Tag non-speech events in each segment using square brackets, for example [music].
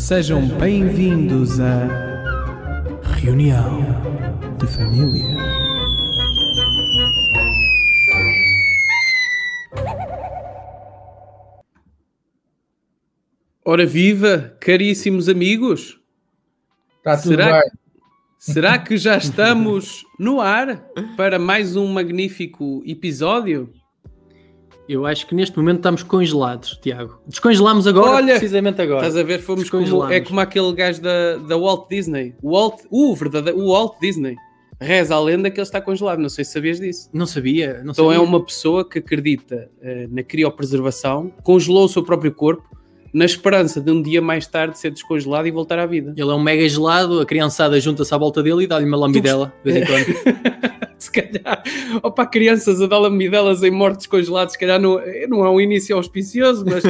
Sejam bem-vindos à reunião de família. Ora viva, caríssimos amigos! Está tudo Será bem. Será que já estamos no ar para mais um magnífico episódio? Eu acho que neste momento estamos congelados, Tiago. Descongelamos agora, Olha, precisamente agora. Estás a ver? Fomos como, Descongelamos. é como aquele gajo da, da Walt Disney. O Walt, o verdadeiro, o Walt Disney. Reza a lenda que ele está congelado. Não sei se sabias disso. Não sabia, não Então sabia. é uma pessoa que acredita eh, na criopreservação, congelou o seu próprio corpo na esperança de um dia mais tarde ser descongelado e voltar à vida. Ele é um mega gelado, a criançada junta-se à volta dele e dá-lhe uma lambidela de vez em quando. [laughs] se calhar, opa, crianças a dar lamidelas em mortos congelados, se calhar não, não é um início auspicioso, mas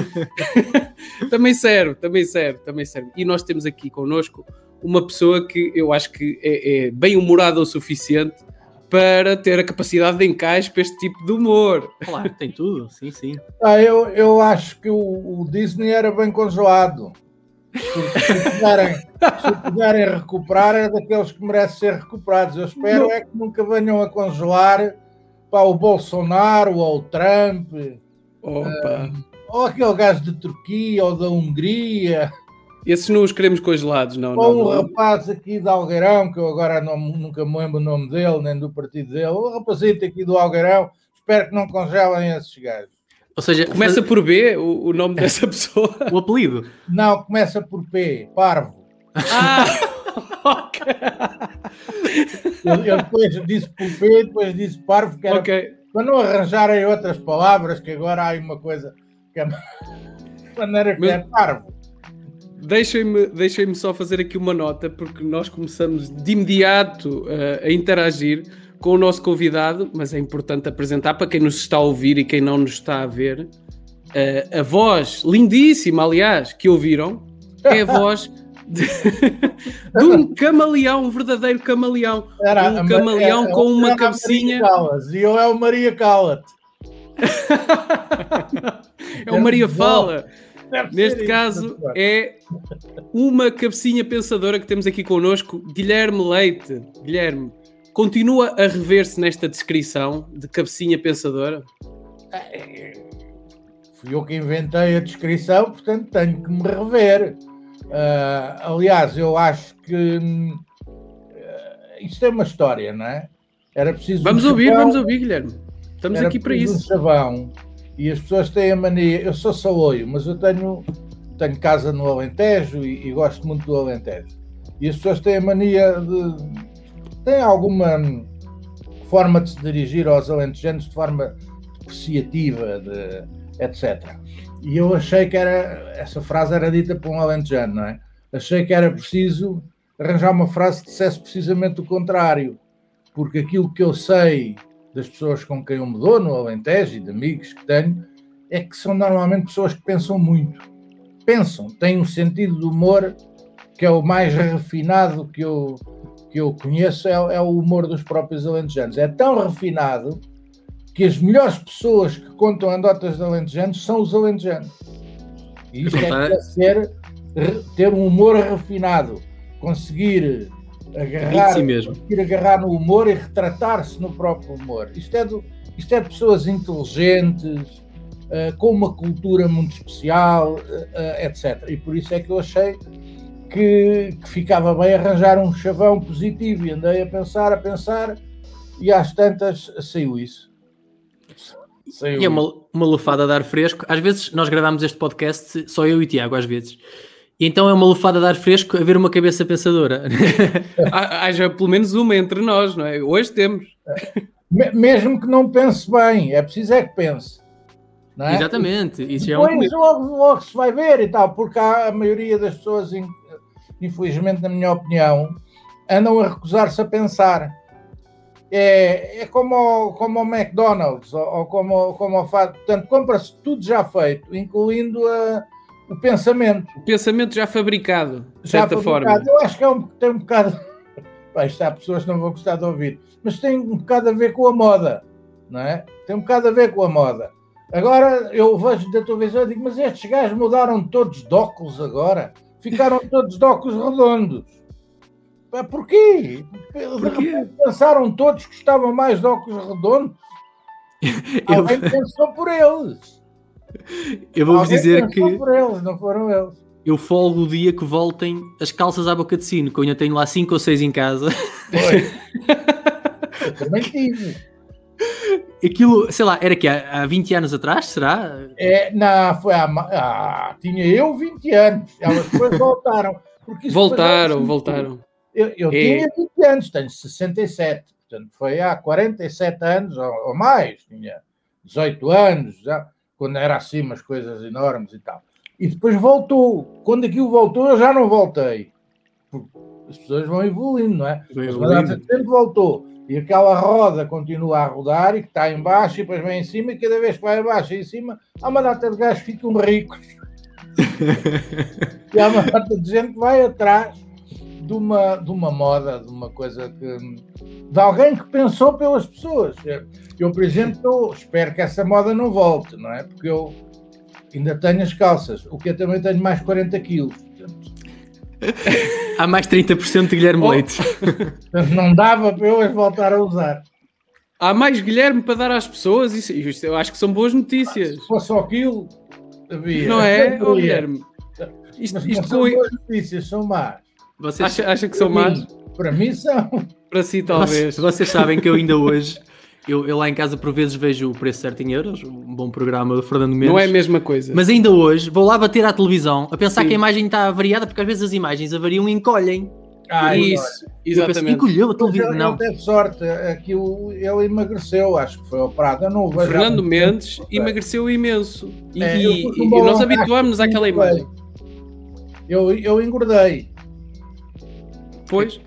[laughs] também serve, também serve, também serve. E nós temos aqui connosco uma pessoa que eu acho que é, é bem humorada o suficiente para ter a capacidade de encaixe para este tipo de humor. Claro, tem tudo, sim, sim. Ah, eu, eu acho que o, o Disney era bem congelado. Porque se puderem, se puderem recuperar, é daqueles que merecem ser recuperados. Eu espero é que nunca venham a congelar para o Bolsonaro ou o Trump, Opa, ou aquele gajo de Turquia ou da Hungria, esses não os queremos congelados, não. não, ou um não. rapaz aqui de Algueirão, que eu agora não- nunca me lembro o nome dele, nem do partido dele, o rapazito aqui do Algueirão, espero que não congelem esses gajos. Ou seja, Começa por B, o, o nome dessa pessoa. o apelido. Não, começa por P, parvo. Ah, [laughs] ok. Eu, eu depois disse por P, depois disse parvo, que era ok. para não arranjarem outras palavras, que agora há aí uma coisa que é [laughs] maneira que Mas- é parvo. Deixem-me deixem só fazer aqui uma nota, porque nós começamos de imediato eh, a interagir com o nosso convidado, mas é importante apresentar para quem nos está a ouvir e quem não nos está a ver. eh, a voz lindíssima, aliás, que ouviram, é a voz de, [laughs] de um camaleão, um verdadeiro camaleão. Era um camaleão era- com uma era cabecinha. E eu é o Maria Callas. [laughs] é o Maria Fala. Neste caso é uma cabecinha pensadora que temos aqui connosco, Guilherme Leite. Guilherme, continua a rever-se nesta descrição de cabecinha pensadora? Fui eu que inventei a descrição, portanto tenho que me rever. Ah, aliás, eu acho que ah, isto é uma história, não é? Era preciso. Vamos um ouvir, chavão, vamos ouvir, Guilherme. Estamos era aqui para isso. Um chavão, e as pessoas têm a mania. Eu sou saloio, mas eu tenho, tenho casa no Alentejo e, e gosto muito do Alentejo. E as pessoas têm a mania de. têm alguma forma de se dirigir aos alentejanos de forma depreciativa, de, etc. E eu achei que era. Essa frase era dita por um alentejano, não é? Achei que era preciso arranjar uma frase que dissesse precisamente o contrário. Porque aquilo que eu sei das pessoas com quem eu me dou no Alentejo e de amigos que tenho é que são normalmente pessoas que pensam muito. Pensam, têm um sentido de humor que é o mais refinado que eu, que eu conheço, é, é o humor dos próprios alentejanos. É tão refinado que as melhores pessoas que contam anedotas de alentejanos são os alentejanos. E isto é que deve ser ter um humor refinado, conseguir agarrar, si mesmo. agarrar no humor e retratar-se no próprio humor. Isto é, do, isto é de pessoas inteligentes, eh, com uma cultura muito especial, eh, eh, etc. E por isso é que eu achei que, que ficava bem arranjar um chavão positivo e andei a pensar, a pensar e às tantas saiu isso. Saiu E é uma, uma lufada de ar fresco. Às vezes nós gravamos este podcast, só eu e Tiago, às vezes. E então é uma lufada de ar fresco a ver uma cabeça pensadora. [laughs] Há- Haja pelo menos uma entre nós, não é? Hoje temos. Me- Mesmo que não pense bem, é preciso é que pense. Não é? Exatamente. Isso já é um Depois logo, logo se vai ver e tal, porque há a maioria das pessoas in- infelizmente, na minha opinião, andam a recusar-se a pensar. É, é como, como o McDonald's, ou, ou como, como o fato. Portanto, compra-se tudo já feito, incluindo a, o pensamento. O pensamento já fabricado, de já certa fabricado. forma. Eu acho que é um, tem um bocado. [laughs] Bem, há pessoas que não vão gostar de ouvir, mas tem um bocado a ver com a moda, não é? Tem um bocado a ver com a moda. Agora eu vejo da televisão e digo, mas estes gajos mudaram todos de óculos agora, ficaram [laughs] todos de óculos redondos. Porquê? Porquê? Pensaram todos que estavam mais de óculos redondos. [laughs] Eu... Alguém pensou por eles. Eu vou-vos dizer que. Por eles, não foram eles. Eu folgo o dia que voltem as calças à boca de sino, que eu ainda tenho lá 5 ou 6 em casa. Foi. [laughs] eu também tive. Aquilo, sei lá, era que há, há 20 anos atrás, será? É, não, foi há. Ah, tinha eu 20 anos. Elas depois voltaram. voltaram, voltaram. Eu, eu é. tinha 20 anos, tenho 67. Portanto, foi há 47 anos ou, ou mais. Tinha 18 anos, já, quando era assim umas coisas enormes e tal. E depois voltou. Quando aquilo voltou, eu já não voltei. Porque as pessoas vão evoluindo, não é? Mas sempre voltou. E aquela roda continua a rodar e que está em baixo e depois vem em cima e cada vez que vai abaixo e em cima há uma data de gajos que ficam ricos. [laughs] e há uma data de gente que vai atrás de uma, de uma moda, de uma coisa que. De alguém que pensou pelas pessoas. Eu, por exemplo, espero que essa moda não volte, não é? Porque eu ainda tenho as calças, o que eu também tenho mais 40 quilos. Há mais 30% de Guilherme oh. Leite. Não dava para eu as voltar a usar. Há mais Guilherme para dar às pessoas, isso, isso eu acho que são boas notícias. Se fosse só aquilo, havia. Não é, oh, Guilherme? Isto, Mas isto são boas notícias, são más. Vocês... Acha, acha que são más? Para mim são. Para si, talvez. Vocês, vocês sabem que eu ainda hoje eu, eu, lá em casa por vezes vejo o preço certo em euros, um bom programa do Fernando Mendes. Não é a mesma coisa. Mas ainda hoje vou lá bater à televisão a pensar Sim. que a imagem está variada, porque às vezes as imagens avariam e encolhem. Ah, isso, exatamente. Penso, encolheu a televisão. Não, não teve sorte, aquilo ele emagreceu, acho que foi operado. Eu não vejo Fernando Mendes tempo. emagreceu imenso. E, é, e, e nós habituámos-nos àquela imagem. Eu, eu engordei. Pois.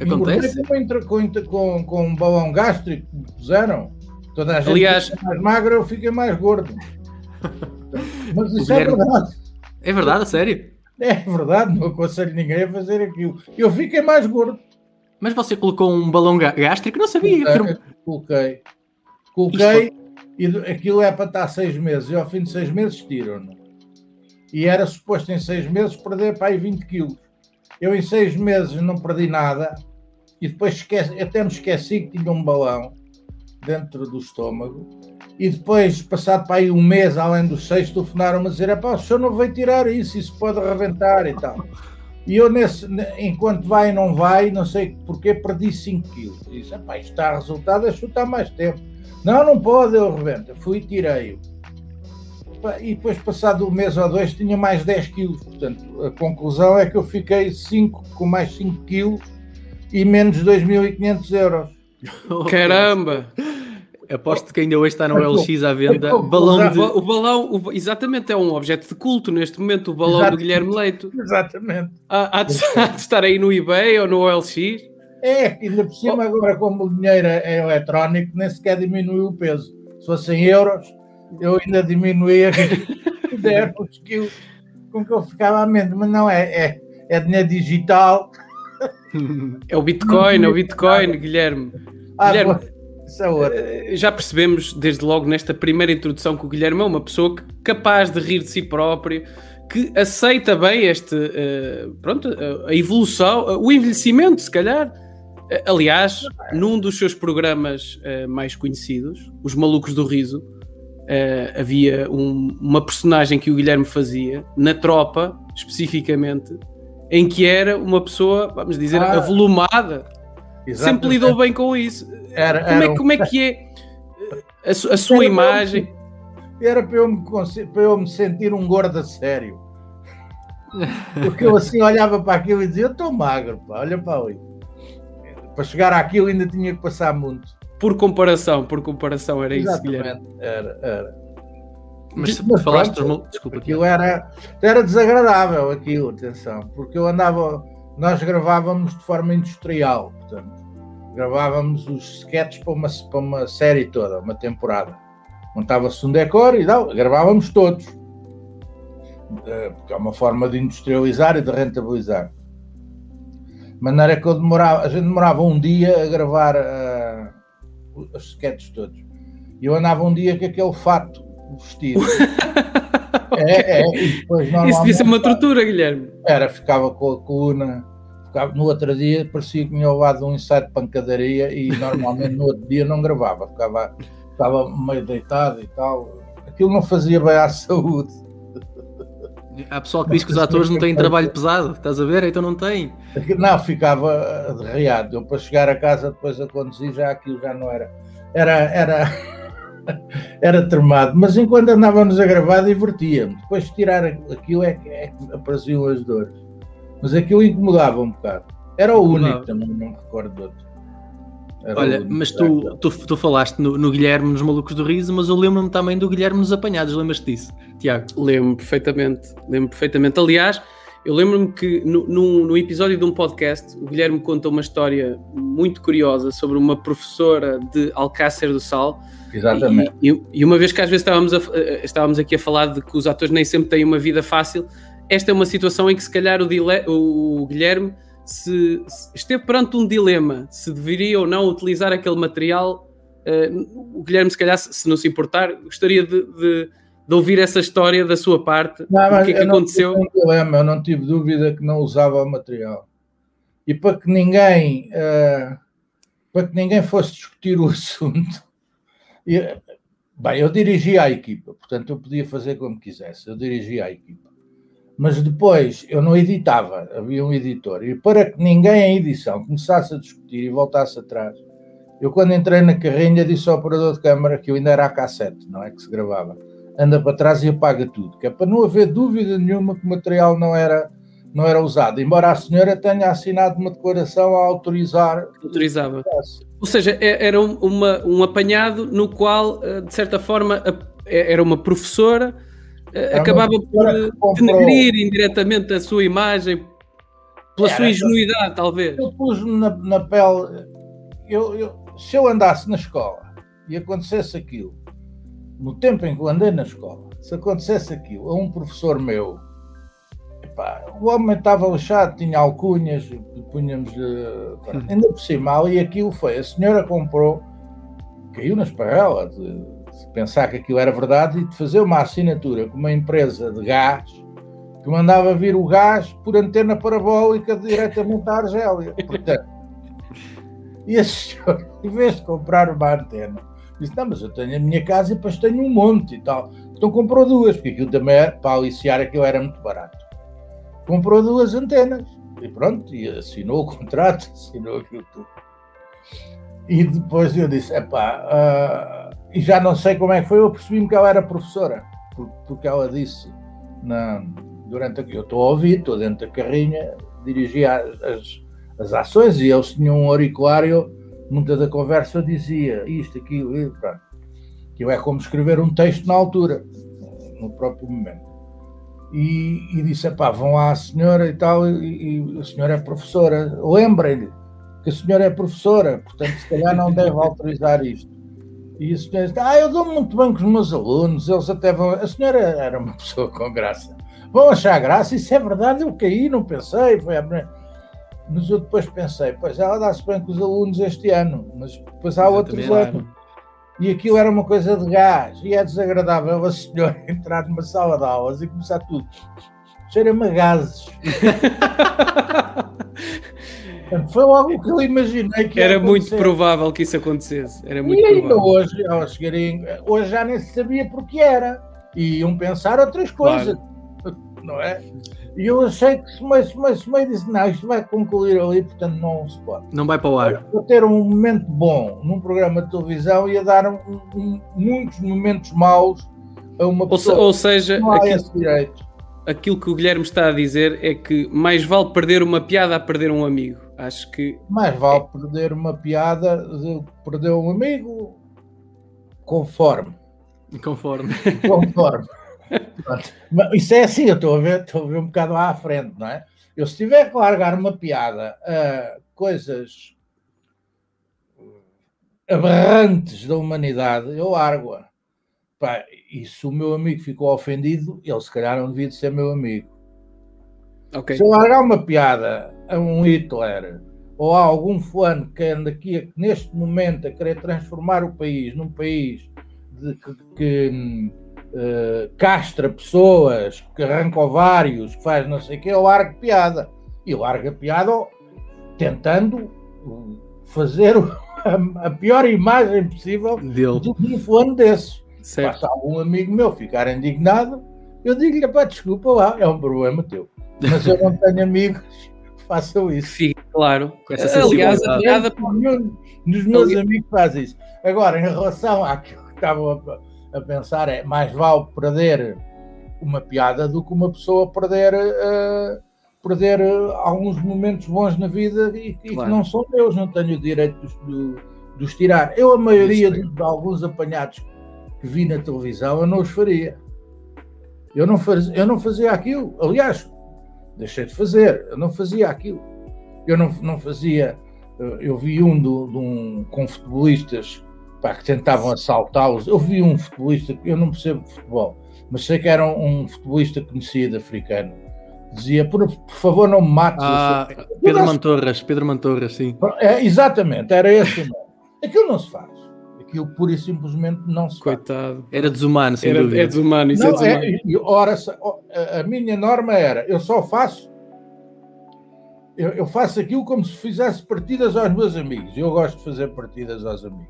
Acontece. Com, com, com um balão gástrico que puseram, toda a gente Aliás, fica mais magra, eu fiquei mais gordo. Mas isso é verdade. É verdade, a sério? É verdade, não aconselho ninguém a fazer aquilo. Eu fiquei mais gordo. Mas você colocou um balão gástrico? Não sabia. Coloquei. Coloquei, coloquei e aquilo é para estar seis meses. E ao fim de seis meses tiram-no. E era suposto em seis meses perder para aí 20 quilos. Eu em seis meses não perdi nada e depois esqueci, até me esqueci que tinha um balão dentro do estômago. E depois, passado para aí um mês, além dos seis, telefonaram-me a dizer: pá, o senhor não vai tirar isso, isso pode arrebentar e tal. E eu, nesse, enquanto vai e não vai, não sei porquê, perdi 5 quilos. Disse: pá, isto está resultado, é chutar mais tempo. Não, não pode, eu rebento. Fui e tirei-o e depois, passado um mês ou dois, tinha mais 10 quilos. Portanto, a conclusão é que eu fiquei 5 com mais 5 quilos e menos 2.500 euros. [laughs] Caramba! Aposto que ainda hoje está no LX à venda. [laughs] Balão de... O balão, o, exatamente, é um objeto de culto neste momento, o balão exatamente. do Guilherme Leito. Exatamente. Há, há, de, há, de, estar aí no eBay ou no OLX. É, ainda por cima, oh. agora, como o dinheiro é eletrónico, nem sequer diminuiu o peso. Se fossem euros, eu ainda diminuía 10 [laughs] quilos com que eu ficava a mente, mas não é, é, é dinheiro digital. [laughs] É o Bitcoin, é o Bitcoin, Guilherme. Ah, Guilherme, é já percebemos desde logo nesta primeira introdução que o Guilherme é uma pessoa capaz de rir de si próprio, que aceita bem este, uh, pronto, uh, a evolução, uh, o envelhecimento, se calhar. aliás, num dos seus programas mais conhecidos, Os Malucos do Riso, uh, havia um, uma personagem que o Guilherme fazia, na tropa, especificamente, em que era uma pessoa, vamos dizer, ah, avolumada. Sempre lidou bem com isso. Era, como, é, um... como é que é a, a sua era imagem? Era para eu, me, para eu me sentir um gordo a sério. Porque eu assim olhava para aquilo e dizia: Eu estou magro, pá, olha para ali. Para chegar àquilo ainda tinha que passar muito. Por comparação, por comparação, era Exatamente, isso, Guilherme. Era, era. Mas, mas falaste pronto, Desculpa. Aquilo era, era desagradável, aquilo, atenção, porque eu andava, nós gravávamos de forma industrial, portanto, gravávamos os sketches para uma, para uma série toda, uma temporada. Montava-se um decor e não, gravávamos todos. Eh, porque é uma forma de industrializar e de rentabilizar. De maneira que eu demorava, a gente demorava um dia a gravar uh, os sketches todos. E eu andava um dia com aquele fato vestido. [laughs] é, é, e depois Isso devia ser uma tortura, Guilherme. Era, ficava com a coluna. Ficava, no outro dia parecia que tinha levado um ensaio de pancadaria e normalmente no outro dia não gravava. Ficava, ficava meio deitado e tal. Aquilo não fazia bem à [laughs] saúde. Há pessoal que diz que os atores não têm trabalho pesado, estás a ver? Então não tem. [laughs] Não, ficava derreado. Eu para chegar a casa depois a conduzir já aquilo já não era. Era, era, [laughs] era tremado. Mas enquanto andávamos a gravar divertia-me. Depois de tirar aquilo é que, é que apareciam as dores. Mas aquilo incomodava um bocado. Era o único também, não me recordo de outro. Era Olha, mas tu, tu, tu falaste no, no, Guilherme nos Malucos do Riso, mas eu lembro-me também do Guilherme nos Apanhados, lembras-te disso, Tiago? Lembro perfeitamente, lembro perfeitamente. Aliás, eu lembro-me que no, no, no, episódio de um podcast, o Guilherme contou uma história muito curiosa sobre uma professora de Alcácer do Sal. Exatamente. E, e, uma vez que às vezes estávamos, a, estávamos aqui a falar de que os atores nem sempre têm uma vida fácil, esta é uma situação em que se calhar o, o Guilherme se, se, esteve perante um dilema se deveria ou não utilizar aquele material. Uh, o Guilherme, se calhar, se não se importar, gostaria de, de, de ouvir essa história da sua parte. Não, o que é que aconteceu? Não tive um dilema, eu não tive dúvida que não usava o material. E para que ninguém, uh, para que ninguém fosse discutir o [laughs] assunto, eu, bem, eu dirigia a equipa, portanto eu podia fazer como quisesse, eu dirigia a equipa mas depois eu não editava, havia um editor, e para que ninguém em edição começasse a discutir e voltasse atrás, eu quando entrei na carrinha disse ao operador de câmara que eu ainda era a cassete, não é que se gravava, anda para trás e apaga tudo, que é para não haver dúvida nenhuma que o material não era, não era usado, embora a senhora tenha assinado uma declaração a autorizar. Autorizava. Ou seja, é, era uma, um apanhado no qual, eh, de certa forma, era uma professora é acabava por denegrir indiretamente a sua imagem pela Era, sua ingenuidade, talvez. Eu pus-me na, na, pele. Eu, eu, se eu andasse na escola e acontecesse aquilo, no tempo em que eu andei na escola, se acontecesse aquilo a um professor meu, epá, o homem estava lixado, tinha alcunhas, punhamos uh, ainda por cima, e aquilo foi. A senhora comprou, caiu na esparrela de pensar que aquilo era verdade e de fazer uma assinatura com uma empresa de gás que mandava vir o gás por antena parabólica diretamente à Argélia. Portanto, e a senhora, em vez de comprar uma antena, disse: Não, mas eu tenho a minha casa e depois tenho um monte e tal. Então comprou duas, porque aquilo também era, para aliciar aquilo era muito barato. Comprou duas antenas e pronto, e assinou o contrato, [laughs] assinou aquilo tudo. E depois eu disse: Epá, uh, e já não sei como é que foi, eu percebi-me que ela era professora, porque ela disse na, durante a, eu estou a ouvir, estou dentro da carrinha, dirigia as, as ações e eles tinham um auriculário, muita da conversa dizia isto, aquilo, e pronto. Aquilo é como escrever um texto na altura, no próprio momento. E, e disse: pá, vão lá a senhora e tal, e, e a senhora é professora, lembrem-lhe que a senhora é professora, portanto, se calhar não deve [laughs] autorizar isto. E a senhora disse, ah, eu dou muito bem com os meus alunos, eles até vão... A senhora era uma [laughs] pessoa com graça. Vão achar graça, isso é verdade, eu caí, não pensei, foi a Mas eu depois pensei, pois ela dá-se bem com os alunos este ano, mas depois há outros anos. E aquilo era uma coisa de gás, e é desagradável a senhora [laughs] entrar numa sala de aulas e começar tudo. Cheira-me a gases. [laughs] Foi logo que eu imaginei que era muito provável que isso acontecesse. Era muito e ainda provável. hoje, ao chegarem, hoje já nem se sabia porque era. E iam pensar outras coisas, claro. [laughs] não é? E eu achei que se meio, se meio, se meio disse, não, isto vai concluir ali, portanto não se pode. Não vai para o ar. Para ter um momento bom num programa de televisão ia dar um, um, muitos momentos maus a uma pessoa. Ou, ou seja, não há aquilo, esse direito. aquilo que o Guilherme está a dizer é que mais vale perder uma piada a perder um amigo. Acho que. Mais vale é... perder uma piada do que perder um amigo conforme. Conforme. Conforme. Isso é assim, eu estou a ver, estou a ver um bocado à frente, não é? Eu, se tiver que largar uma piada a coisas aberrantes da humanidade, eu largo-a. E se o meu amigo ficou ofendido, ele se calhar não devia de ser meu amigo. Okay. Se eu largar uma piada a um Hitler ou a algum fulano que anda aqui neste momento a querer transformar o país num país de, que, que uh, castra pessoas, que arranca ovários, que faz não sei o quê, eu largo piada. E largo a piada tentando fazer a, [laughs] a pior imagem possível Dele. de um fulano desse. Certo. algum amigo meu ficar indignado, eu digo-lhe, pá, desculpa lá, é um problema teu. Mas eu não tenho amigos que façam isso. Fica claro. Com essa Aliás, a piada dos meus amigos faz isso. Agora, em relação àquilo que estavam a, a, pensar, é mais vale perder uma piada do que uma pessoa perder, uh, perder uh, alguns momentos bons na vida e, e claro. que não são meus, não tenho o direito de, de os tirar. Eu, a maioria de, de alguns apanhados que vi na televisão, eu não os faria. Eu não, faz, eu não fazia aquilo. Aliás, deixei de fazer. Eu não fazia aquilo. Eu não, não fazia. Eu vi um do, de um, com futebolistas pá, que tentavam assaltá-los. Eu vi um futebolista, eu não percebo de futebol, mas sei que era um, um futebolista conhecido africano. Dizia, por, por favor, não me mates. Ah, Pedro Mantorras, Pedro Mantorras, sim. É, exatamente, era esse o nome. Aquilo não se faz aquilo pura e simplesmente não se Coitado. Faz. Era desumano, sem era, dúvida. É desumano, isso é não, é desumano. É, ora, a minha norma era, eu só faço eu, eu, faço aquilo como se fizesse partidas aos meus amigos. Eu gosto de fazer partidas aos amigos.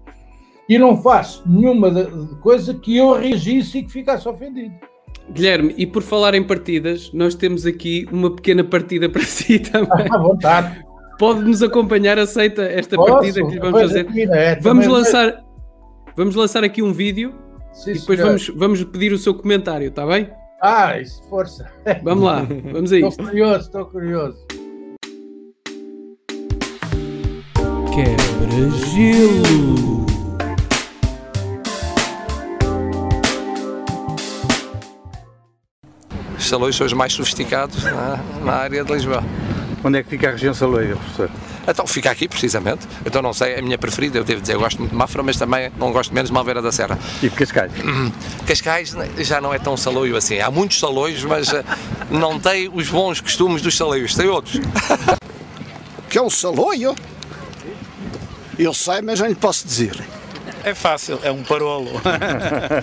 E não faço nenhuma de, de coisa que eu reagisse e que ficasse ofendido. Guilherme, e por falar em partidas, nós temos aqui uma pequena partida para [laughs] si também. À vontade. Pode nos acompanhar, aceita esta Posso? partida que lhe vamos fazer. É, vamos lançar, Vamos lançar aqui um vídeo Sim, e depois vamos, vamos pedir o seu comentário, está bem? Ah, isso, força. Vamos lá, vamos a isto. Estou curioso, estou curioso. Quebra-gelo. Os salões são os mais sofisticados na, na área de Lisboa. Onde é que fica a região saloia, professor? Então fica aqui, precisamente. Então não sei, é a minha preferida, eu devo dizer, eu gosto muito de Mafra, mas também não gosto menos de Malveira da Serra. E de Cascais? Cascais já não é tão saloio assim. Há muitos saloios, mas eh, não tem os bons costumes dos saloios, tem outros. [laughs] que é um saloio? Eu sei, mas não lhe posso dizer. É fácil, é um parolo.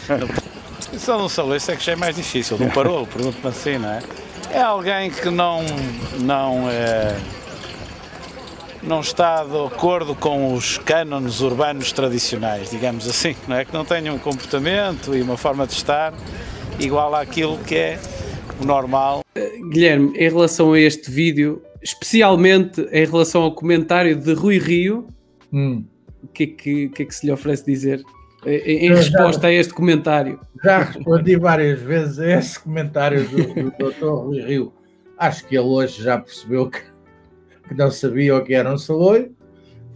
[laughs] Só um saloio, isso é que já é mais difícil. Um parolo, pergunto-me assim, não é? É alguém que não. não é não está de acordo com os cânones urbanos tradicionais, digamos assim, não é? Que não tenha um comportamento e uma forma de estar igual àquilo que é o normal. Guilherme, em relação a este vídeo, especialmente em relação ao comentário de Rui Rio, hum. o que, é que, que, é que se lhe oferece dizer? Em, em resposta já, a este comentário. Já respondi várias vezes a esse comentário do, do Dr. Rui Rio. Acho que ele hoje já percebeu que que não sabia o que era um saloio,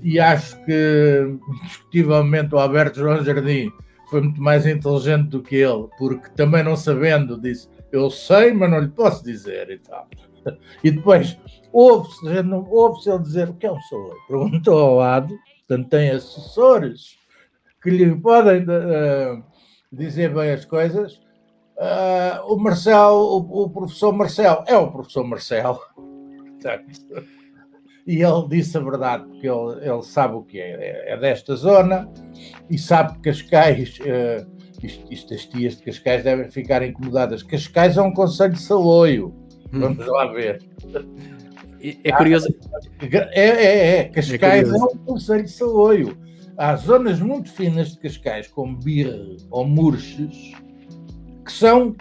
e acho que, indiscutivelmente, o Alberto João Jardim foi muito mais inteligente do que ele, porque também não sabendo, disse: Eu sei, mas não lhe posso dizer e tal. [laughs] E depois ouve-se ouve ele dizer o que é um saloio. Perguntou ao lado, portanto, tem assessores que lhe podem uh, dizer bem as coisas. Uh, o Marcel, o, o, professor Marcel, é o professor Marcel. [laughs] Portanto, e ele disse a verdade, porque ele, ele sabe o que é, é desta zona e sabe que Cascais, uh, isto, isto, as tias de Cascais devem ficar incomodadas. Cascais é um conselho de saloio, hum. vamos lá ver. É curioso. É, é, é. Cascais é, é, um conselho de saloio. Há zonas muito finas de Cascais, como Birre ou Murches, que são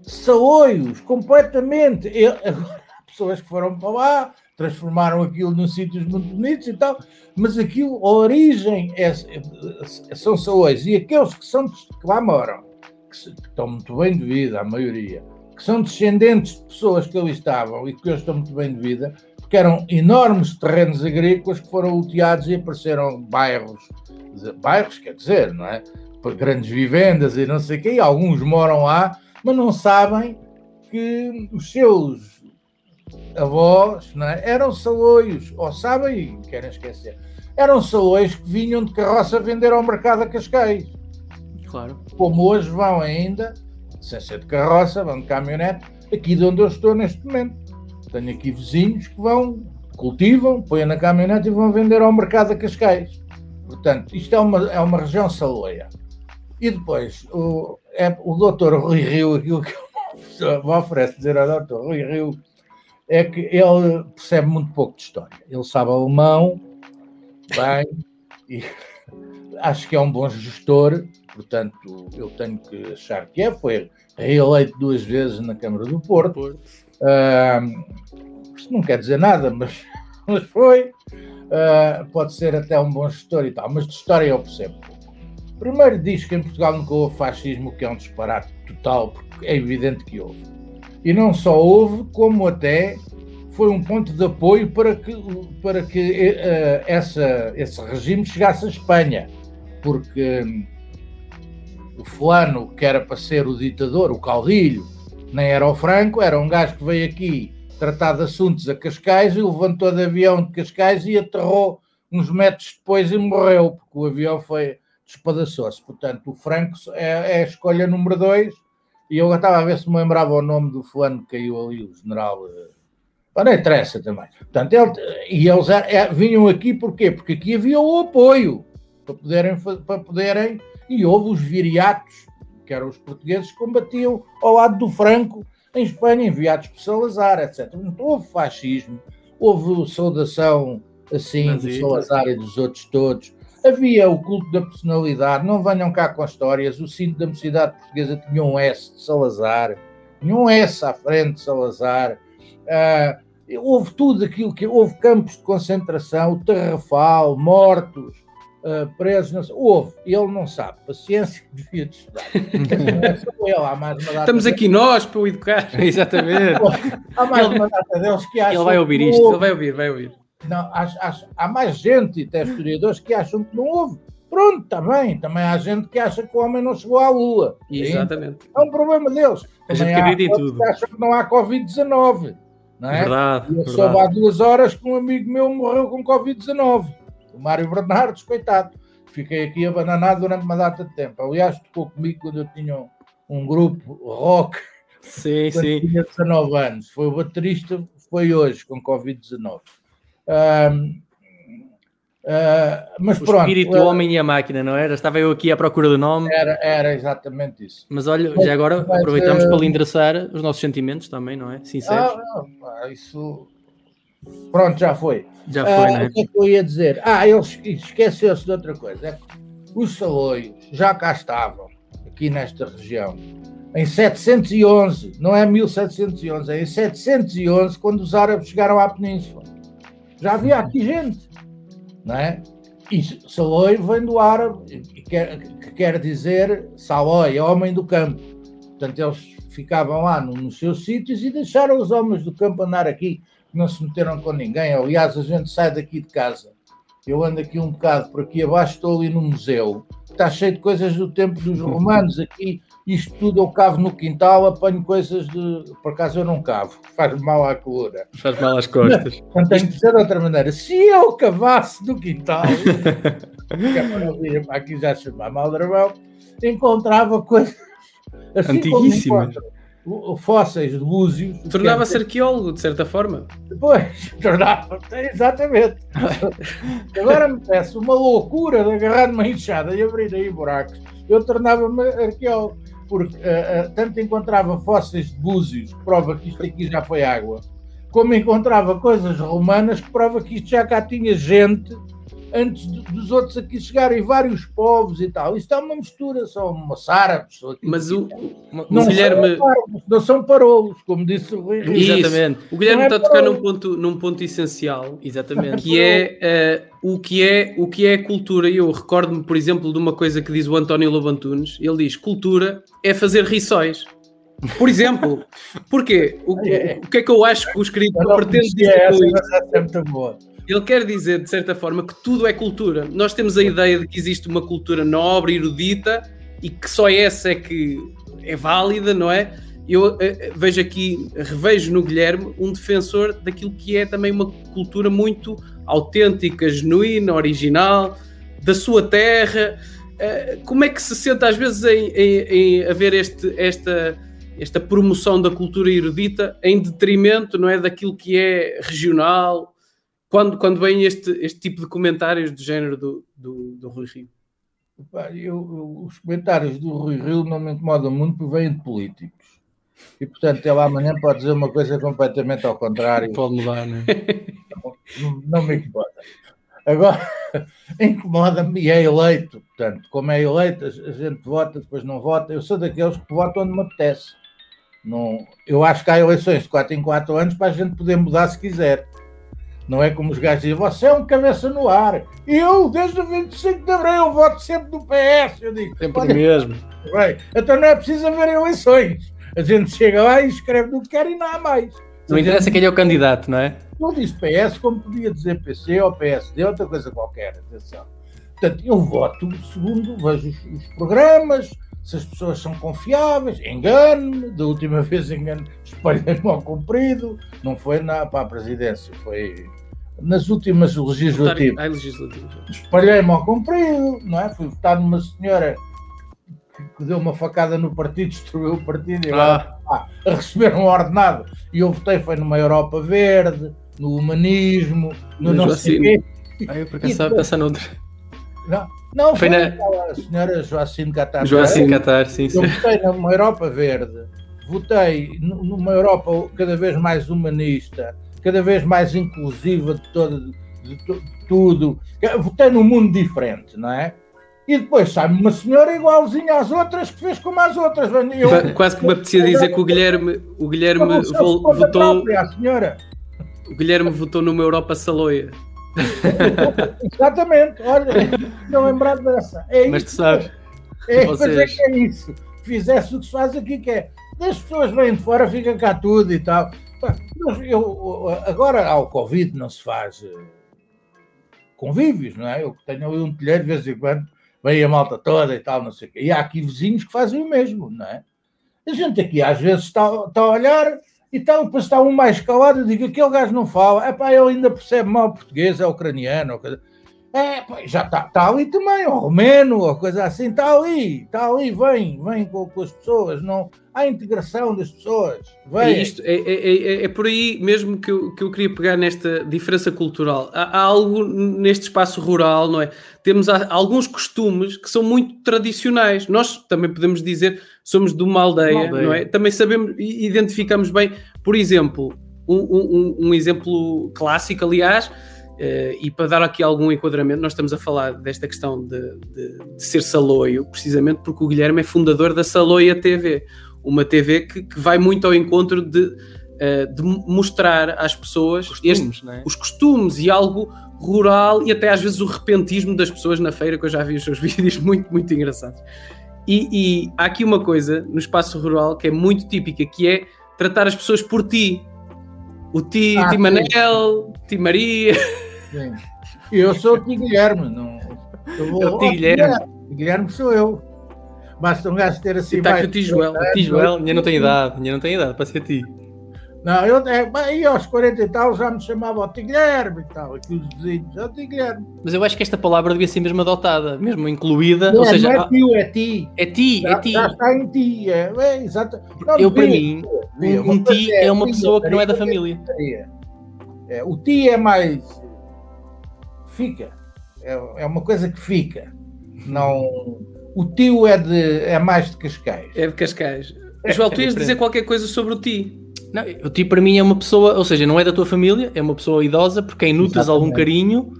saloios completamente. Eu, agora, pessoas que foram para lá transformaram aquilo num sítios muito bonitos e tal, mas aquilo, a origem é, é, são saúdes, e aqueles que, são, que lá moram, que, que, estão muito bem de vida, a maioria, que são descendentes de pessoas que ali estavam e que hoje estão muito bem de vida, porque eram enormes terrenos agrícolas que foram loteados e apareceram bairros, bairros quer dizer, não é? Grandes vivendas e não sei o quê, e alguns moram lá, mas não sabem que os seus avós não é? eram saloios, ou sabem, querem esquecer, eram saloios que vinham de carroça vender ao mercado a Cascais. Claro. Como hoje vão ainda, sem ser de carroça, vão de caminhonete, aqui de onde eu estou neste momento. Tenho aqui vizinhos que vão, cultivam, põem na caminhonete e vão vender ao mercado a Cascais. Portanto, isto é uma, é uma região saloia. E depois, o, é, o doutor Rui Rio, aquilo que [laughs] ofereço dizer ao doutor Rui Rio, é que ele percebe muito pouco de história. Ele sabe alemão, bem, [laughs] e acho que é um bom gestor, portanto, eu tenho que achar que é. Foi reeleito duas vezes na Câmara do Porto. Uh, isto não quer dizer nada, mas, [laughs] mas foi. Uh, pode ser até um bom gestor e tal, mas de história eu percebo pouco. Primeiro diz que em Portugal nunca houve fascismo, que é um disparate total, porque é evidente que houve. E não só houve, como até foi um ponto de apoio para que, para que uh, essa, esse regime chegasse à Espanha, porque um, o fulano que era para ser o ditador, o caudilho, nem era o Franco, era um gajo que veio aqui tratar de assuntos a Cascais e levantou de avião de Cascais e aterrou uns metros depois e morreu, porque o avião foi despedaçou-se. Portanto, o Franco é, é, a escolha número dois e eu estava a ver se me lembrava o nome do fulano que caiu ali, o general uh, não interessa também. Portanto, ele, e eles é, vinham aqui porquê? Porque aqui havia o apoio para poderem, para poderem e houve os viriatos, que eram os portugueses que combatiam ao lado do Franco em Espanha, enviados por Salazar, etc. Então, houve fascismo, houve saudação assim Mas do Salazar e dos outros todos. Havia o culto da personalidade, não venham cá com histórias. O cinto da mocidade portuguesa tinha um S de Salazar, tinha um S à frente de Salazar. Uh, houve tudo aquilo que houve campos de concentração, o Terrafal, mortos, uh, presos, não sei, houve, ele não sabe, paciência devia de estudar. [laughs] Estamos aqui nós para o educar. Exatamente. há mais uma data deles que acham. Ele vai ouvir isto, ele vai ouvir, vai ouvir. Não, acho, acho, há mais gente, e até historiadores, que acham que não houve. Pronto, também. Também há gente que acha que o homem não chegou à Lua. Exatamente. É um problema deles. A gente acredita em tudo. Que acham que não há Covid-19. Não é? Verdade. Eu verdade. soube há duas horas que um amigo meu morreu com Covid-19. O Mário Bernardes, coitado. Fiquei aqui abananado durante uma data de tempo. Aliás, tocou comigo quando eu tinha um, um grupo rock. Sim, sim. tinha 19 anos. Foi o baterista, foi hoje com Covid-19. Uh, mas o pronto, espírito, o homem e a máquina, não era? Estava eu aqui à procura do nome. Era, era exatamente isso. Mas olha, já agora mas, aproveitamos uh... para lhe endereçar os nossos sentimentos também, não é? Sinceros. Ah, isso. Pronto, já foi. Já foi, uh, né? O que é que eu ia dizer? Ah, ele esqueceu-se de outra coisa. É que os saloios já cá estavam, aqui nesta região, em 711, não é 1711, é em 711, quando os árabes chegaram à península. Já havia aqui gente não é? E Saloi vem do árabe, que quer, que quer dizer Saloi, homem do campo. Portanto, eles ficavam lá nos seus sítios e deixaram os homens do campo andar aqui, não se meteram com ninguém. Aliás, a gente sai daqui de casa. Eu ando aqui um bocado por aqui abaixo, estou ali no museu. Está cheio de coisas do tempo dos [laughs] romanos aqui isto tudo eu cavo no quintal, apanho coisas de. Por acaso eu não cavo, faz mal à coluna. Faz mal às costas. [laughs] Não tem que ser de outra maneira. Se eu cavasse no quintal, [laughs] que é para não vir aqui já chamar mal dragão, encontrava coisas assim antiguíssimas. Fósseis de búzios. Tornava-se arqueólogo, de certa forma. Pois, [laughs] tornava exatamente. Agora me peço uma loucura de agarrar numa enxada e abrir aí buracos. Eu tornava-me arqueólogo porque uh, tanto encontrava fósseis de búzios, que prova que isto aqui já foi água, como encontrava coisas romanas que prova que isto já cá tinha gente antes de, dos outros aqui chegarem, vários povos e tal. Isto é uma mistura, são moçárabes. Mas o, não, o Guilherme... São não são parolos, como disse o Rui. Exatamente. O Guilherme é está a tocar num ponto, num ponto essencial, Exatamente. que é uh, o, que é o que é a cultura. Eu recordo-me, por exemplo, de uma coisa que diz o António Lobantunes. Ele diz, cultura é fazer riçóis. Por exemplo, [laughs] porquê? O, o, o que é que eu acho que o escritor pretende dizer essa, essa é muito boa. Ele quer dizer, de certa forma, que tudo é cultura. Nós temos a ideia de que existe uma cultura nobre, erudita, e que só essa é que é válida, não é? eu uh, vejo aqui, revejo no Guilherme um defensor daquilo que é também uma cultura muito autêntica, genuína, original, da sua terra. Uh, como é que se sente às vezes em, em, em haver este, esta, esta promoção da cultura erudita em detrimento não é, daquilo que é regional? Quando, quando vem este, este tipo de comentários do género do, do, do Rui Rio? Eu, eu, os comentários do Rui Rio não me incomodam muito porque vêm de políticos. E portanto, ele amanhã pode dizer uma coisa completamente ao contrário. Pode mudar, não é? Não, não me incomoda. Agora, [laughs] incomoda-me e é eleito. Portanto, como é eleito, a gente vota, depois não vota. Eu sou daqueles que votam onde me apetece. Não, eu acho que há eleições de 4 em 4 anos para a gente poder mudar se quiser. Não é como os gajos dizem, você é um cabeça no ar. Eu, desde o 25 de Abril, voto sempre no PS. Eu digo, sempre mesmo. Bem, então não é preciso haver eleições. A gente chega lá e escreve no que quer e não há mais. Não interessa gente... quem é o candidato, não é? Não disse PS, como podia dizer PC ou PSD, outra coisa qualquer. Atenção. Portanto, eu voto segundo, vejo os, os programas, se as pessoas são confiáveis, engano-me, da última vez engano, espalhei-me ao comprido, não foi na, para a presidência, foi nas últimas legislativas. Espalhei-me ao comprido, não é? Fui votar numa senhora que deu uma facada no partido, [laughs] destruiu o partido e agora ah. a receber um ordenado. E eu votei, foi numa Europa Verde, no humanismo, no não sei quê. Ah, eu por acaso estava pensando noutro. Não, não foi, foi na... a senhora Joacine Catar. Joacine Catar, sim, sim. Eu votei numa Europa Verde, votei numa Europa cada vez mais humanista, cada vez mais inclusiva de, todo, de tudo. Votei num mundo diferente, não é? E depois sai-me uma senhora igualzinha às outras que fez como as outras. Eu, Quase que me apetecia dizer que o Guilherme, o Guilherme votou. A senhora. O Guilherme votou numa Europa Saloia. [laughs] Exatamente, olha, não lembrar dessa. É Mas tu sabes. É, vocês... é que é isso. Fizesse o que se faz aqui, que é. As pessoas vêm de fora, fica cá tudo e tal. Eu, agora ao Covid não se faz eh, convívios, não é? Eu tenho ali um telheiro de vez em quando vem a malta toda e tal, não sei o quê. E há aqui vizinhos que fazem o mesmo, não é? A gente aqui às vezes está, está a olhar e tal, depois está um mais calado e digo, aquele gajo não fala, é pá, ele ainda percebe mal português, é ucraniano, ou coisa. É, já está tá ali também, ou romeno, ou coisa assim, está ali, está ali, vem, vem com, com, as pessoas, não há integração das pessoas. Vem. É, isto, é, é, é, é, por aí mesmo que eu, que eu queria pegar nesta diferença cultural. Há, há algo neste espaço rural, não é? Temos alguns costumes que são muito tradicionais. Nós também podemos dizer somos de uma aldeia, uma aldeia. não é? Também sabemos, identificamos bem, por exemplo, um, um, um exemplo clássico, aliás Uh, e para dar aqui algum enquadramento, nós estamos a falar desta questão de, de, de, ser Saloio, precisamente porque o Guilherme é fundador da Saloia TV, uma TV que, que vai muito ao encontro de, uh, de mostrar às pessoas costumes, este, é? os costumes e algo rural e até às vezes o repentismo das pessoas na feira, que eu já vi os seus [laughs] vídeos muito, muito engraçados. E, e há aqui uma coisa no espaço rural que é muito típica, que é tratar as pessoas por ti. O ti, ah, ti Manel, ti Maria. Sim. Eu sou o Tio Guilherme. Não, eu vou, é o Tio Guilherme. Guilherme sou eu. Basta um gajo ter assim. Está aqui o Tijuel. O Tijuel, ainda não tem idade, ainda não tem idade para ser ti. Não, eu é, aí aos 40 e tal já me chamava o Guilherme e tal, aqui os vizinhos, o Guilherme. Mas eu acho que esta palavra devia ser mesmo adotada, mesmo incluída. Não, ou seja, não é tio, é ti. É ti, já, é ti. Já está em ti, é, é exato. Não, eu, para mim, um, um ti é, é uma pessoa que não é da família. É, o ti é mais fica. É, é uma coisa que fica. Não. O tio é, de, é mais de Cascais. É de Cascais. É, Joel, tu ias dizer qualquer coisa sobre o ti. Não, o ti para mim é uma pessoa, ou seja, não é da tua família, é uma pessoa idosa por quem nutras algum carinho,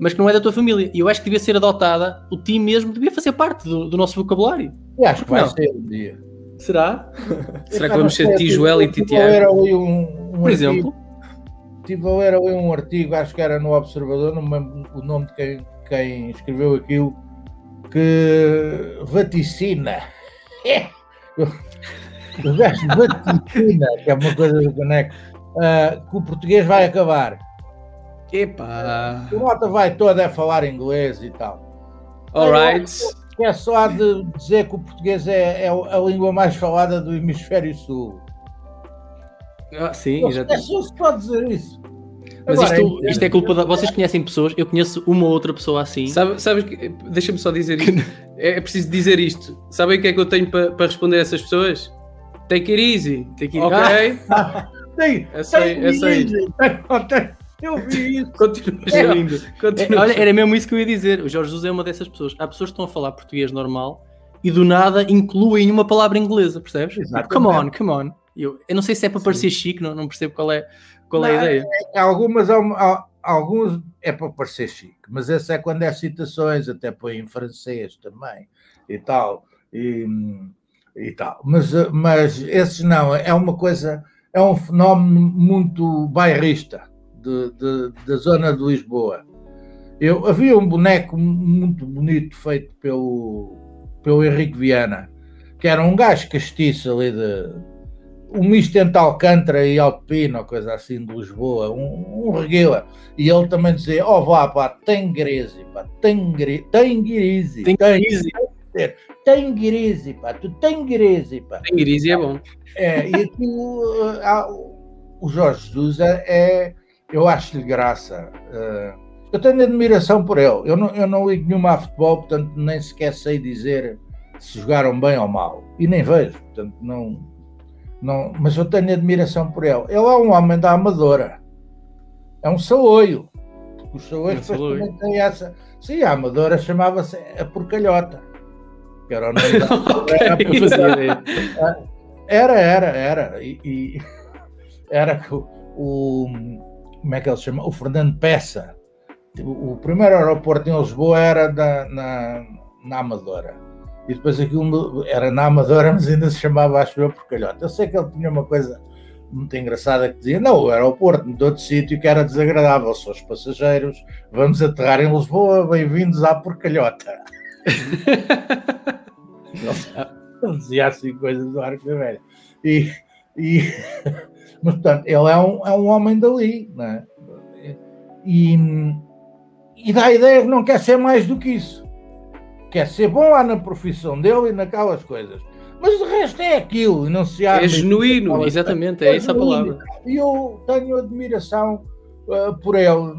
mas que não é da tua família. E eu acho que devia ser adotada, o ti mesmo devia fazer parte do, do nosso vocabulário. Eu acho que vai não. ser um dia. Será? Será que vamos ser ti Joel e ti Tiago? Um, um por exemplo? estive a ler ali um artigo, acho que era no Observador, não me lembro o nome de quem, quem escreveu aquilo, que vaticina. [laughs] o gajo vaticina, que é uma coisa do caneco, uh, que o português vai acabar. Epa! A nota vai toda a falar inglês e tal. Alright. é só de dizer que o português é, é a língua mais falada do hemisfério sul. Ah, sim, exatamente. É só pode dizer isso. Mas Agora, isto, isto é culpa da. Vocês conhecem pessoas, eu conheço uma ou outra pessoa assim. Sabe, sabes que. Deixa-me só dizer isto. [laughs] É, é preciso dizer isto. Sabem o que é que eu tenho para para responder a essas pessoas? Take it easy. Take it- Ok? [laughs] É só- tem é só isso. Tem- tem- Eu vi [laughs] isso. Continua. É lindo. Continua. É, olha, era mesmo isso que eu ia dizer. O Jorge Jesus é uma dessas pessoas. Há pessoas que estão a falar português normal e do nada incluem uma palavra inglesa, percebes? Exatamente. come on, come on. Eu, eu não sei se é para parecer chique, não, não percebo qual é, qual é a Não, ideia. Algumas, há- alguns é para parecer chique, mas esse é quando é citações, até põe em francês também e tal. E, e tal. Mas, eh, mas esses não, é uma coisa, é um fenómeno muito bairrista de, de- da zona de Lisboa. Eu, havia um boneco muito bonito feito pelo, pelo Henrique Viana, que era um gajo castiço ali de um misto entre Alcântara e Alpino, ou coisa assim de Lisboa, um, um reguila. E ele também dizia: Ó, vá, pá, tem greze, pá, tem greze, tem Tem greze, pá, tu tem greze, pá. Tem easy é bom. É, e aquilo, uh, há- o Jorge Jesus é, é- eu acho-lhe graça. uh, eu tenho admiração por ele. Eu não, eu não ligo nenhuma a futebol, portanto, nem sequer sei dizer se jogaram bem ou mal. E nem vejo, portanto, não. não mas eu tenho admiração por ele. Ele é um homem da Amadora. É um. Porque Os saloios É depois também têm essa. Sim, a Amadora chamava-se a Porcalhota. Que era. [laughs] Era, era, era. E, e [laughs] era o, o- Como é que ele se chama? O Fernando Peça. O, o primeiro aeroporto em Lisboa era da- na, na Amadora. E depois aquilo era na Amadora, mas ainda se chamava, acho eu, Porcalhota. Eu sei que ele tinha uma coisa muito engraçada que dizia: não, o aeroporto mudou de sítio que era desagradável. São os passageiros, vamos aterrar em Lisboa, bem-vindos à Porcalhota. Dizia assim [laughs] coisas do Arco da Velha. E, e, [laughs] mas, portanto, ele é um, é um homem dali, não é? E, e dá a ideia que não quer ser mais do que isso. Quer ser bom lá na profissão dele e naquelas coisas. Mas de resto é aquilo, não se há. É genuíno. Exatamente, é essa a palavra. E eu tenho admiração uh, por ele.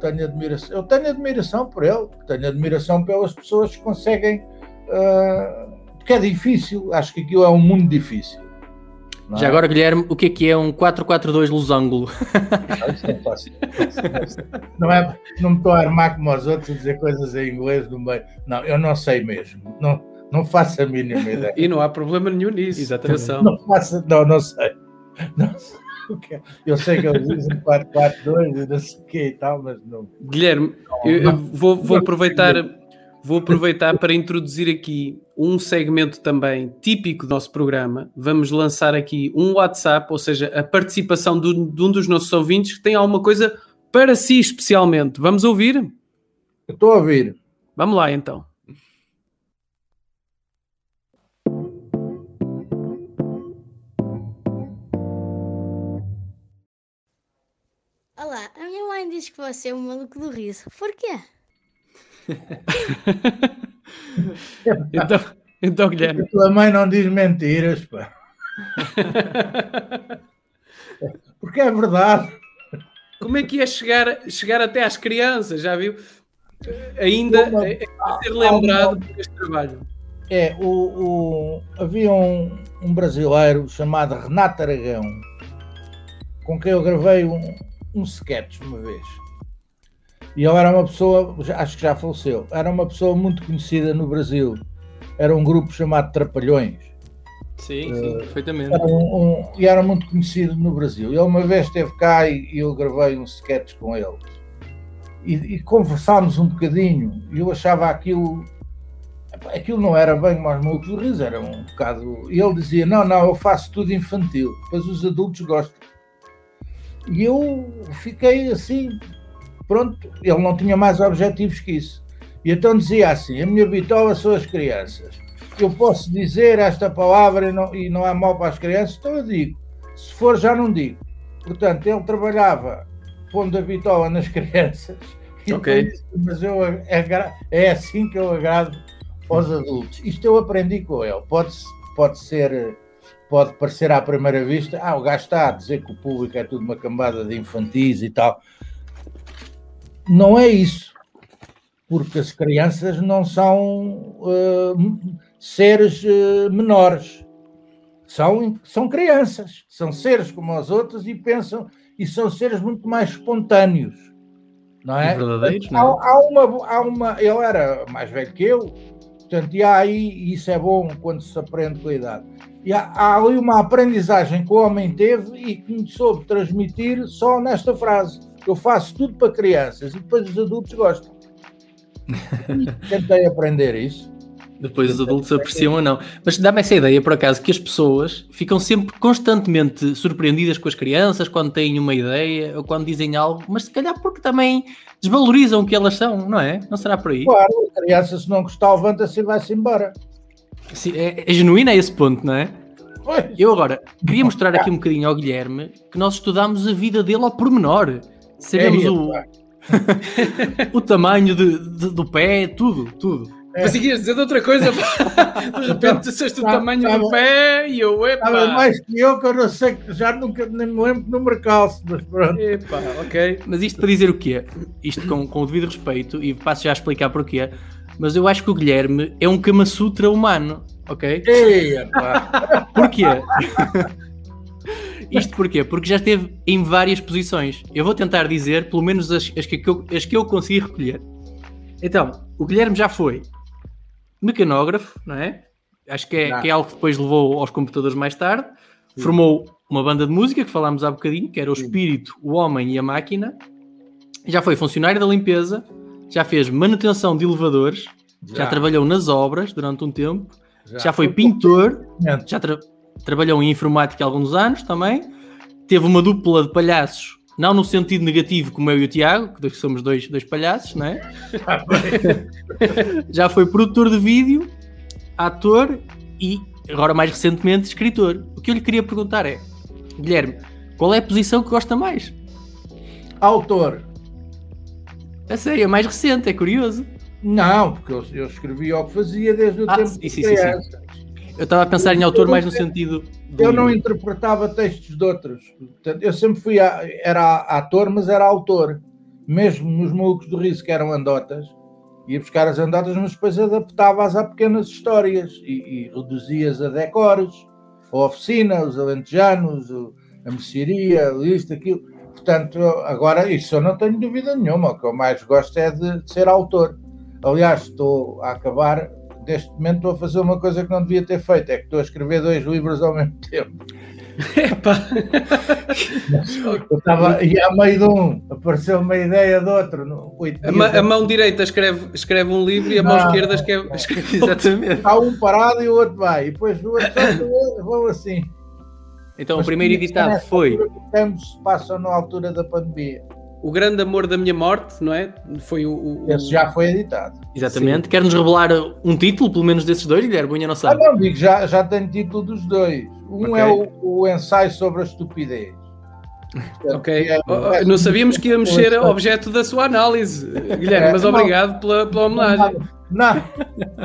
Tenho admiração, eu tenho admiração por ele, tenho admiração pelas pessoas que conseguem. uh, porque é difícil, acho que aquilo é um mundo difícil. não Já é? agora, Guilherme, o que é que é um 442 losango? Ah, não é, não me estou a armar como os outros a dizer coisas em inglês no meio. Não, eu não sei mesmo. Não, não faço a mínima ideia. E não há problema nenhum nisso. Exatamente. Atenção. Não faço, não, não sei. Não sei é. [laughs] Eu sei que eles dizem 442 e não sei o que e tal, mas não. Guilherme, eu, eu vou, vou aproveitar, vou aproveitar para introduzir aqui um segmento também típico do nosso programa. Vamos lançar aqui um WhatsApp, ou seja, a participação de um, de um dos nossos ouvintes que tem alguma coisa para si especialmente. Vamos ouvir? Eu estou a ouvir. Vamos lá então. A minha mãe diz que você é um maluco do riso. Porquê? [laughs] Então, então Guilherme. A tua mãe não diz mentiras, pá. [laughs] Porque é verdade. Como é que é chegar, chegar até às crianças? Já viu? Ainda é, é para ser lembrado por este trabalho. É, o, o- havia um, um brasileiro chamado Renato Aragão, com quem eu gravei um, um sketch uma vez. E ele era uma pessoa, acho que já faleceu, era uma pessoa muito conhecida no Brasil. Era um grupo chamado Trapalhões. Sim, sim, perfeitamente. Era um- um- e era muito conhecido no Brasil. Ele uma vez esteve cá e, e eu gravei um sketch com ele. E, e conversámos um bocadinho. E eu achava aquilo. Aquilo não era bem mais maluco do riso, era um bocado. E ele dizia: Não, não, eu faço tudo infantil. Depois os adultos gostam. E eu fiquei assim. Pronto, ele não tinha mais objetivos que isso. E então dizia assim: A minha bitola são as crianças eu posso dizer esta palavra e não, e não é mal para as crianças, então eu digo. Se for, já não digo. Portanto, ele trabalhava pondo a bitola nas [laughs] crianças. E disse, mas eu, é, é assim que eu agrado aos adultos. Isto eu aprendi com ele. Pode, pode ser, pode parecer à primeira vista, ah, o gajo está a dizer que o público é tudo uma cambada de infantis e tal. Não é isso. Porque as crianças não são uh, seres uh, menores. São, são crianças, são seres como os outros e pensam, e são seres muito mais espontâneos. Não é? Verdadeiros, não é? Há, há, uma, há uma. Ele era mais velho que eu, portanto, e há aí, e isso é bom quando se aprende com a idade. E há, há ali uma aprendizagem que o homem teve e que me soube transmitir só nesta frase. Eu faço tudo para crianças e depois os adultos gostam. [laughs] Tentei aprender isso. Depois os adultos apreciam ou não. Mas dá-me essa ideia, por acaso, que as pessoas ficam sempre constantemente surpreendidas com as crianças quando têm uma ideia ou quando dizem algo, mas se calhar porque também desvalorizam o que elas são, não é? Não será por aí? Claro, a criança, se não gostar, levanta-se e vai-se embora. Sim, é, é genuíno a esse ponto, não é? Pois. Eu agora queria mostrar aqui um bocadinho ao Guilherme que nós estudámos a vida dele ao pormenor. Sabemos é o, [laughs] o tamanho de, de, do pé, tudo, tudo. É. Mas ias dizer de outra coisa, [laughs] de repente disseste o tamanho tava, do pé e eu, epá. Estava mais que eu, que eu não sei, já nunca nem me lembro que número calço, mas pronto. Epá, ok. Mas isto para dizer o quê? Isto com, com o devido respeito, e passo já a explicar porquê, mas eu acho que o Guilherme é um Kama Sutra humano, ok? Ei, epá. [laughs] Porquê? [laughs] Isto porquê? Porque já esteve em várias posições. Eu vou tentar dizer, pelo menos as, as, que, eu, as que eu consegui recolher. Então, o Guilherme já foi mecanógrafo, não é? Acho que é, que é algo que depois levou aos computadores mais tarde. Sim. Formou uma banda de música que falámos há bocadinho, que era o Espírito, o Homem e a Máquina. Já foi funcionário da limpeza, já fez manutenção de elevadores, já, já trabalhou nas obras durante um tempo, já, já foi pintor, já tra trabalhou em informática há alguns anos também. Teve uma dupla de palhaços não no sentido negativo como eu e o Tiago, que somos dois, dois palhaços, não é? [laughs] Já foi produtor de vídeo, ator e, agora mais recentemente, escritor. O que eu lhe queria perguntar é, Guilherme, qual é a posição que gosta mais? Autor. A sério, é mais recente, é curioso. Não, porque eu, eu escrevi o que fazia desde o ah, tempo sim, de sim, criança. Sim, sim. Eu estava a pensar em autor mais no sentido. Do... Eu não interpretava textos de outros. Eu sempre fui. A, era ator, mas era autor. Mesmo nos malucos do riso, que eram andotas, ia buscar as andotas, mas depois adaptava-as a pequenas histórias e, e reduzia-as a decores, a oficina, os alentejanos, a mercearia, isto, aquilo. Portanto, agora, isso eu não tenho dúvida nenhuma. O que eu mais gosto é de, de ser autor. Aliás, estou a acabar neste momento estou a fazer uma coisa que não devia ter feito, é que estou a escrever dois livros ao mesmo tempo. [laughs] Epa. Eu estava, e a meio de um apareceu uma ideia de outro. No, a, ma, a, mão direita escreve, escreve um livro e a não, mão esquerda escreve, [laughs] escreve Exatamente. Há um parado e o outro vai, e depois o outro vão assim. Então Mas o primeiro editado foi. Tempos passam na altura da pandemia. O Grande Amor da Minha Morte, não é? Foi o. o... Esse já foi editado. Exatamente. Quer-nos revelar um título, pelo menos desses dois, Guilherme? Bunha não sabe. Ah, não, digo, já, já tenho título dos dois. Um okay. é o, o, ensaio sobre a estupidez. [laughs] ok. É, é, não sabíamos que íamos ser objeto da sua análise, Guilherme, é, mas obrigado pela, pela homenagem. Não,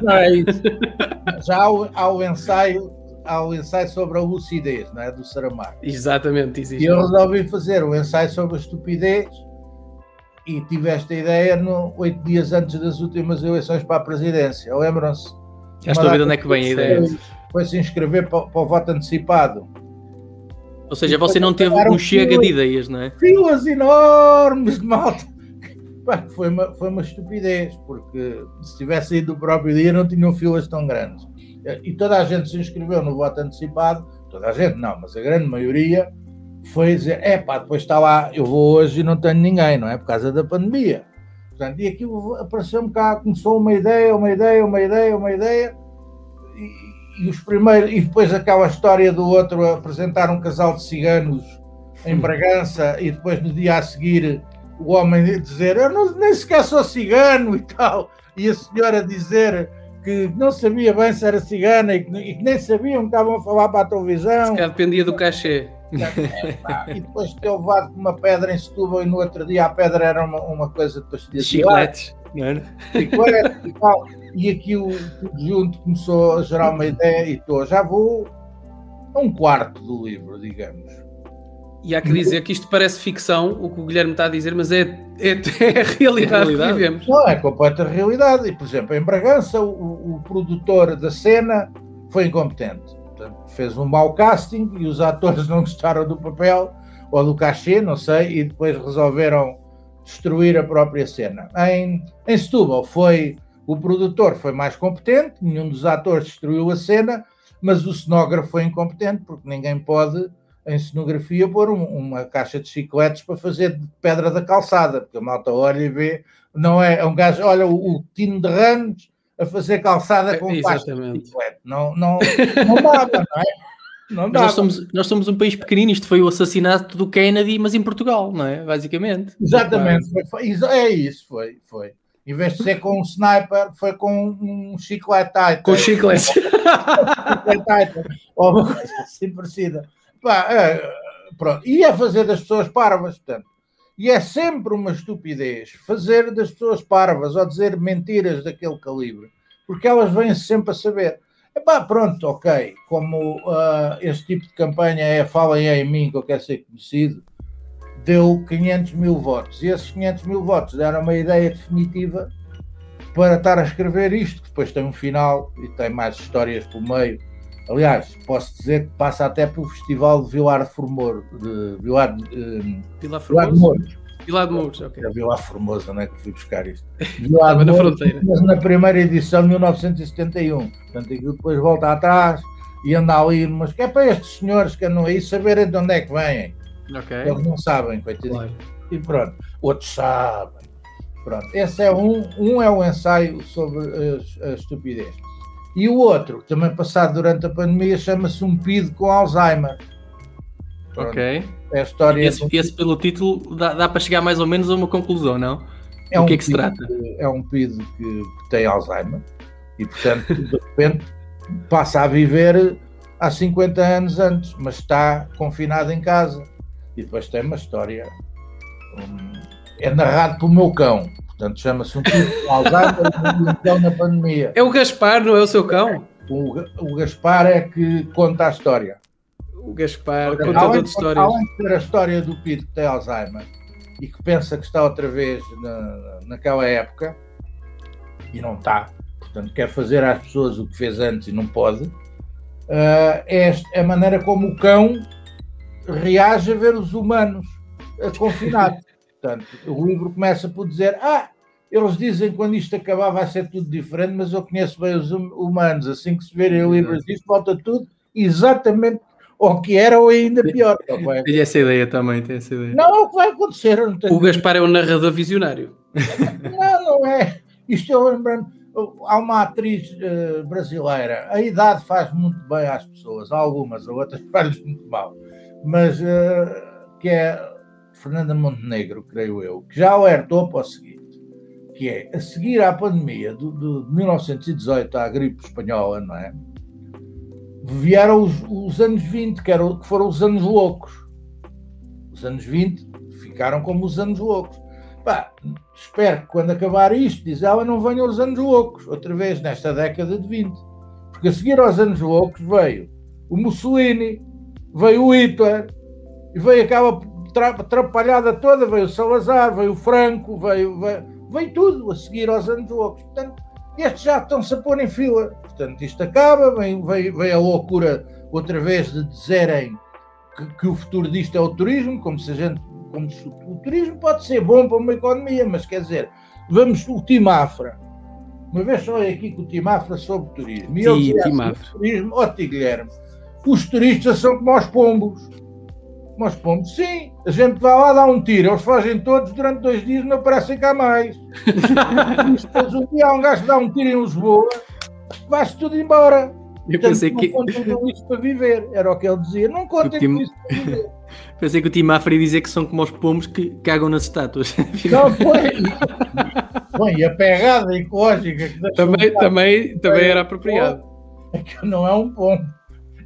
não é isso. [laughs] Já há o, há o ensaio há o ensaio sobre a lucidez, não é? Do Saramago. Exatamente, existe. E eu resolvi fazer um ensaio sobre a estupidez e tive esta ideia no, oito dias antes das últimas eleições para a presidência. Lembram-se? Já estou a ver onde é que vem a ideia. Foi se inscrever para, para o voto antecipado. Ou seja, você não teve um chega de ideias, não é? Filas enormes de malta. [laughs] Foi uma, foi uma estupidez, porque se tivesse ido o próprio dia não tinham filas tão grandes e toda a gente se inscreveu no voto antecipado, toda a gente não, mas a grande maioria foi dizer, é pá, depois está lá, eu vou hoje e não tenho ninguém, não é? Por causa da pandemia. Portanto, e aquilo apareceu-me cá, começou uma ideia, uma ideia, uma ideia, uma ideia, e, e, os primeiros, e depois aquela história do outro apresentar um casal de ciganos em Bragança e depois no dia a seguir o homem dizer, eu não, nem sequer sou cigano e tal, e a senhora dizer que não sabia bem se era cigana e que, e que nem sabiam que estavam a falar para a televisão. Se dependia do cachê. e depois de ter levado uma pedra em Setúbal e no outro dia a pedra era uma, uma coisa de pastilha de chicletes, não era? Chicletes e tal. e aqui o junto começou a gerar uma ideia e estou, já vou a um quarto do livro, digamos. E há que dizer que isto parece ficção, o que o Guilherme está a dizer, mas é, é, é a realidade, realidade. que vivemos. Não, é completa realidade. E, por exemplo, em Bragança, o, o produtor da cena foi incompetente. Portanto, fez um mau casting e os atores [laughs] não gostaram do papel ou do cachê, não sei, e depois resolveram destruir a própria cena. Em, em Setúbal foi o produtor foi mais competente, nenhum dos atores destruiu a cena, mas o cenógrafo foi incompetente, porque ninguém pode, em cenografia, pôr um, uma caixa de chicletes para fazer de pedra da calçada, porque a malta olha e vê, não é, é um gajo, olha o, o Tino de Ramos a fazer calçada com caixa de chiclete. Não, não, não dava, não é? Não nós somos, nós somos um país pequenino, isto foi o assassinato do Kennedy, mas em Portugal, não é? Basicamente. Exatamente, foi, foi, é isso, foi, foi. Em vez de ser com um sniper, foi com um chiclete Com chiclete. [laughs] Ou uma coisa assim parecida. Pá, é, pronto. E é fazer das pessoas parvas, portanto. E é sempre uma estupidez fazer das pessoas parvas ou dizer mentiras daquele calibre, porque elas vêm -se sempre a saber. Epá, pronto, ok. Como uh, este tipo de campanha é falem em mim que eu quero ser conhecido, deu 500 mil votos. E esses 500 mil votos deram uma ideia definitiva para estar a escrever isto, que depois tem um final e tem mais histórias pelo meio. Aliás, posso dizer que passa até pelo Festival de Vilar Formor, de Vilar, de, Vilar, Vilar Mouros. Vilar de Mouros, ok. É Vilar Formosa, não é que fui buscar isto. [laughs] Vilar de Mouros, na fronteira. Mas na primeira edição de 1971. Portanto, aquilo depois volta atrás e anda ali, mas que é para estes senhores que andam aí saberem de onde é que vêm. Okay. Eles não sabem, coitadinho. Claro. E pronto, outros sabem. Pronto, esse é um, um é o ensaio sobre a, a estupidez. E o outro, também passado durante a pandemia, chama-se Um Pido com Alzheimer. Pronto. Ok. É a história. Esse, de... esse pelo título dá, dá, para chegar mais ou menos a uma conclusão, não? É o um que é que se trata? É um pido que, que tem Alzheimer e, portanto, de repente passa a viver há 50 anos antes, mas está confinado em casa. E depois tem uma história. Um, é narrado pelo meu cão, portanto chama-se um tipo Alzheimer cão na pandemia. É o Gaspar, não é o seu cão? O, o Gaspar é que conta a história. O Gaspar conta toda a história. Além de ter a história do Pito que tem Alzheimer e que pensa que está outra vez na, naquela época e não está, portanto quer fazer às pessoas o que fez antes e não pode, uh, é a maneira como o cão reage a ver os humanos confinados. [laughs] Portanto, o livro começa por dizer: Ah, eles dizem que quando isto acabar vai ser tudo diferente, mas eu conheço bem os hum, humanos. Assim que se verem o livro disto, volta tudo exatamente ao que era ou ainda pior. Tem essa ideia também, tem essa ideia. Não, é o que vai acontecer. o Gaspar é um narrador visionário. [laughs] Não, não é. Isto eu lembrando. Há uma atriz uh, brasileira, a idade faz muito bem às pessoas, algumas, outras faz muito mal mas uh, que é Fernanda Montenegro, creio eu, que já alertou para o seguinte, que é, a seguir à pandemia de, de 1918, à gripe espanhola, não é? Vieram os, os anos 20, que, eram, que foram os anos loucos. Os anos 20 ficaram como os anos loucos. Pá, espero que quando acabar isto, diz ela, não venham os anos loucos, outra vez nesta década de 20. Porque a seguir aos anos loucos veio o Mussolini, veio o Hitler, e veio aquela atrapalhada toda, veio o Salazar, veio o Franco, veio, veio, veio tudo a seguir aos loucos. Portanto, estes já estão-se a pôr em fila. Portanto, isto acaba, vem, veio, veio a loucura outra vez de dizerem que, que, o futuro disto é o turismo, como se a gente. Como se, o turismo pode ser bom para uma economia, mas quer dizer, vamos o Timafra. Uma vez falei aqui com o Timafra sobre turismo. E ele dizia assim, turismo, ó oh, Guilherme, os turistas são como os pombos. Como os pombos, sim. A gente vai lá dar um tiro, eles fazem todos durante dois dias não aparecem cá mais. [laughs] Depois um dia há um gajo que dá um tiro em Lisboa, vai-se tudo embora. Eu Portanto, pensei não que. contem com isso para viver. Era o que ele dizia. Não contem Tim... com isso para viver. [laughs] Pensei que o Tim Afra ia dizer que são como os pombos que cagam nas estátuas. [laughs] Não foi. Bom, e a pegada ecológica que também, também, também era apropriado. É que não é um pombo.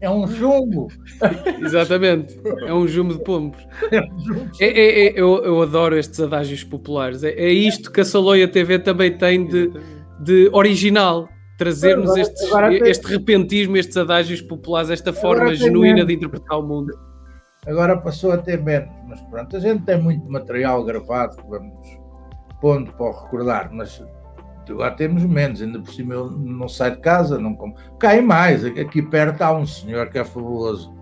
É um jumbo. [laughs] Exatamente. É um jumbo de pombos. É, é, é, eu, eu adoro estes adágios populares. É, é isto que a Saloia TV também tem de, de original. Trazermos Agora- estes- agora tem- este repentismo, estes adágios populares, esta forma genuína menos. de interpretar o mundo. Agora passou a ter menos, mas pronto, a gente tem muito material gravado que vamos pondo para o recordar, mas agora temos menos, ainda por cima eu não saio de casa, não como. Cai mais, aqui perto há um senhor que é fabuloso,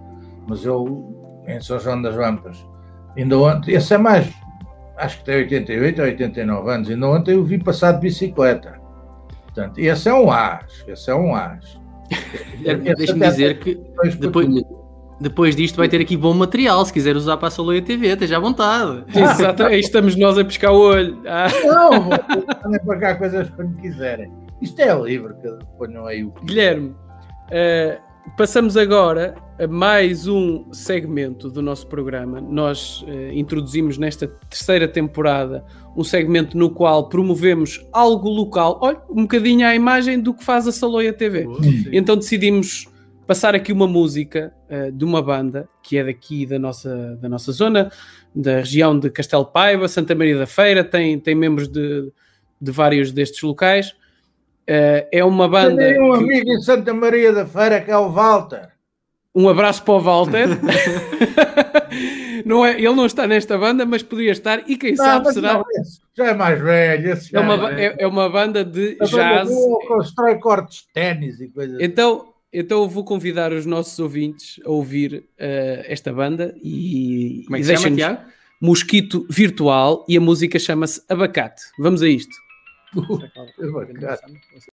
mas eu em São João das Vampas, ainda ontem, esse é mais, acho que tem 88 ou 89 anos, ainda ontem eu vi passar de bicicleta. Portanto, esse é um as, esse é um as. [laughs] Deixa-me dizer que depois, depois disto vai ter aqui bom material. Se quiser usar para a Saloia TV, esteja à vontade. [laughs] Exato, aí estamos nós a pescar o olho. Ah. Não, vou- podem para cá coisas quando quiserem. Isto é livre, que ponham aí o que Guilherme, eh, passamos agora a mais um segmento do nosso programa. Nós eh, introduzimos nesta terceira temporada um segmento no qual promovemos algo local, olha, um bocadinho à imagem do que faz a Saloia TV. Então decidimos passar aqui uma música eh, de uma banda que é daqui da nossa, da nossa zona, da região de Castelo Paiva, Santa Maria da Feira, tem, tem membros de, de vários destes locais. Eh, é uma banda. Tenho um que- amigo em Santa Maria da Feira que é o Walter. Um abraço para o Walter. [laughs] não é, ele não está nesta banda, mas poderia estar, e quem Não, sabe será. não, já é mais velho. Esse já É uma, é é, é uma banda de A banda jazz. boa, constrói cortes de ténis e coisas assim. Então, então eu vou convidar os nossos ouvintes a ouvir eh, esta banda e, Como é que se chama, Tiago? Mosquito Virtual e a música chama-se Abacate. Vamos a isto. Abacate. Abacate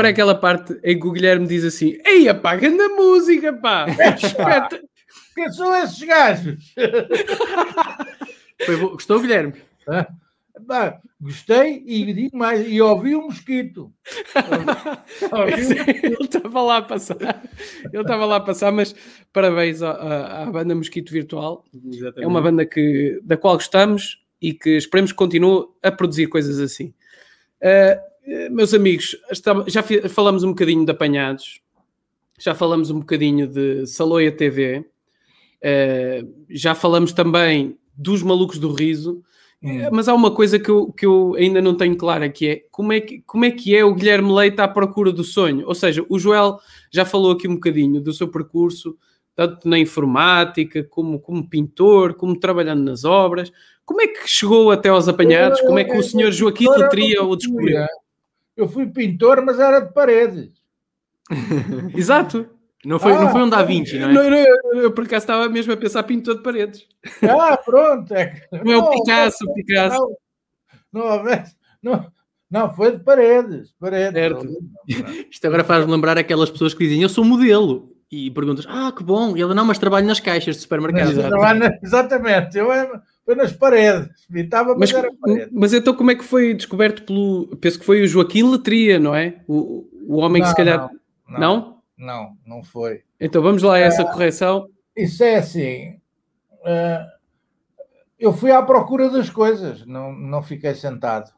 Agora é aquela parte em que o Guilherme diz assim: Ei, apagando a música, pá! Espeta- Quem são esses gajos? Foi bom. Gostou, Guilherme? Hã? Pá, gostei e digo mais, e ouvi um mosquito. Ouvi um- Ele estava lá a passar, ele estava lá a passar, mas parabéns à, à- à banda Mosquito Virtual. É uma banda que, da qual gostamos e que esperemos que continue a produzir coisas assim. Uh, meus amigos, já falamos um bocadinho de apanhados, já falamos um bocadinho de Saloia TV, uh, já falamos também dos malucos do riso. Hum. Mas há uma coisa que eu, que eu ainda não tenho clara, que é como, é que como é que é o Guilherme Leite à procura do sonho? Ou seja, o Joel já falou aqui um bocadinho do seu percurso, tanto na informática, como como pintor, como trabalhando nas obras. Como é que chegou até aos apanhados? Como é que o senhor Joaquim Pintor, eu Letria não o descobriu? É. Eu fui pintor, mas era de paredes. [laughs] Exato. Não foi, não foi um Da Vinci, não é? Não, não, eu, eu por acaso estava mesmo a pensar pintor de paredes. Ah, pronto. É que- Não é o Picasso, o Picasso. Não, não, não, não, foi de paredes. paredes. Certo. Isto agora faz-me lembrar aquelas pessoas que dizem eu sou modelo e perguntas, ah, que bom, e ele não, mas trabalho nas caixas de supermercado. [laughs] Exatamente. Eu era- foi nas paredes. Estava, mas, Mas, era paredes. mas então como é que foi descoberto pelo... Penso que foi o Joaquim Letria, não é? O, o homem que se Não, calhar... Não, Não? não, não foi. Então vamos lá a essa correção. Isso é assim. eh, eu fui à procura das coisas, não, não fiquei sentado.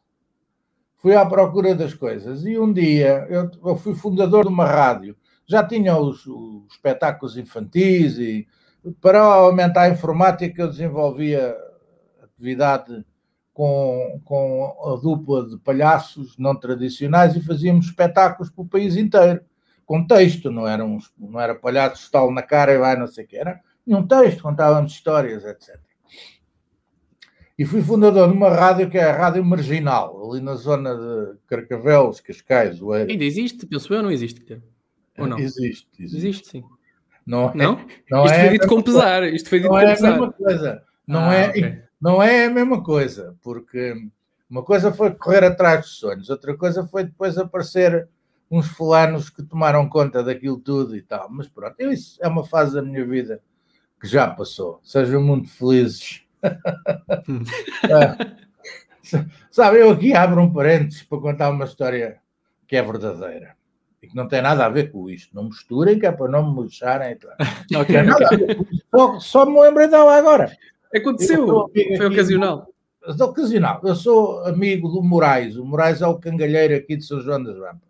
Fui à procura das coisas. E um dia eu, eu fui fundador de uma rádio. Já tinha os, os espetáculos infantis e para aumentar a informática eu desenvolvia atividade com, com a dupla de palhaços não tradicionais e fazíamos espetáculos para o país inteiro com texto, não era, uns, não era palhaço estalo na cara e vai não sei o que, era um texto, contávamos histórias, etc. E fui fundador de uma rádio que é a Rádio Marginal, ali na zona de Carcavelos, Cascais, Oeiras. Ainda existe, penso eu, não existe? Ou não? Existe, existe. Existe, sim. Não, é, Não? não Isto é foi a dito com pesar. Isto foi dito não com é a pesar. mesma coisa. Não, Ah, é, ok. Não é a mesma coisa, porque uma coisa foi correr atrás dos sonhos, outra coisa foi depois aparecer uns fulanos que tomaram conta daquilo tudo e tal. Mas pronto, eu- isso é uma fase da minha vida que já passou. Sejam muito felizes. Ah, [laughs] Sabe, eu aqui abro um parênteses para contar uma história que é verdadeira e que não tem nada a ver com isto. Não misturem, que é para não me tal. [laughs] Não Ok, tem nada ok. a ver com isto. Só, só me lembrei dela agora. Aconteceu. Amigo Foi ocasional. É ocasional. Eu sou amigo do Moraes. O Moraes é o cangalheiro aqui de São João das Rampas.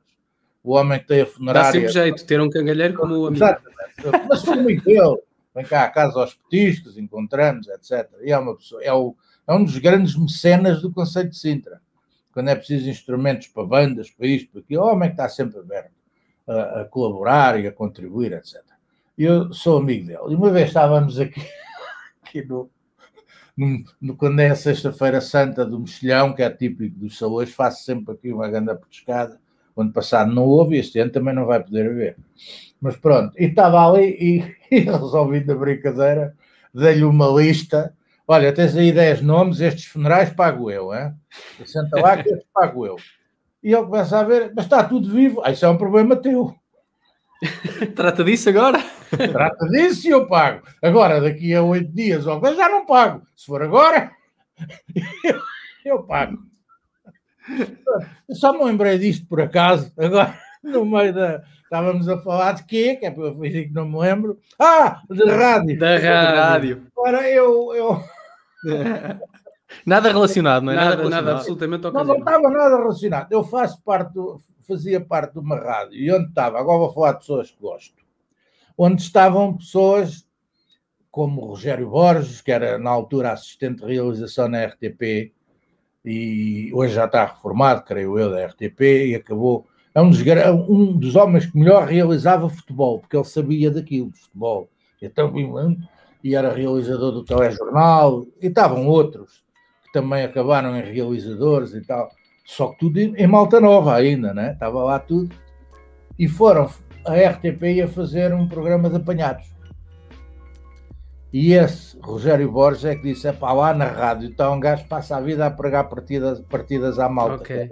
O homem que tem a Dá funerária. sempre jeito ter um cangalheiro como o amigo. Exatamente. Mas sou amigo dele. Vem cá à casa aos petiscos, encontramos, etc. E é uma pessoa, é, o, é um dos grandes mecenas do Conceito de Sintra. Quando é preciso instrumentos para bandas, para isto, para aquilo, o homem que está sempre aberto a, a colaborar e a contribuir, etc. E eu sou amigo dele. E uma vez estávamos aqui, [laughs] aqui no- quando é a Sexta-feira Santa do Mexilhão, que é típico dos salões, faço sempre aqui uma grande petiscada. O ano passado não houve, este ano também não vai poder haver. Mas pronto, e estava ali e, [laughs] e resolvi da brincadeira, dei-lhe uma lista. Olha, tens aí 10 nomes, estes funerais pago eu, hein? Senta lá que estes pago eu. E ele começa a ver, mas está tudo vivo. Ah, isso é um problema teu. [laughs] Trata disso agora? Trata disso e eu pago. Agora, daqui a oito dias ou coisa, já não pago. Se for agora, eu, [laughs] eu pago. Eu só me lembrei disto por acaso, agora, no meio da. Estávamos a falar de quê? Que é para eu fingir que não me lembro. Ah, de rádio. Da rádio. Agora eu. eu Nada relacionado, não é? Nada, relacionado. nada absolutamente não, não ocasional. estava nada relacionado. Eu faço parte, do, fazia parte de uma rádio. E onde estava? Agora vou falar de pessoas que gosto. Onde estavam pessoas como Rogério Borges, que era na altura assistente de realização na RTP, e hoje já está reformado, creio eu, da RTP, e acabou. É um dos, gra- um dos homens que melhor realizava futebol, porque ele sabia daquilo, de futebol. Então, e era realizador do telejornal, e estavam outros que também acabaram em realizadores e tal. Só que tudo em, Malta Nova ainda, né? Estava lá tudo. E foram, a RTP ia fazer um programa de apanhados. E esse Rogério Borges é que disse: é pá, lá na rádio está um gajo que passa a vida a pregar partidas, partidas à malta. Ok.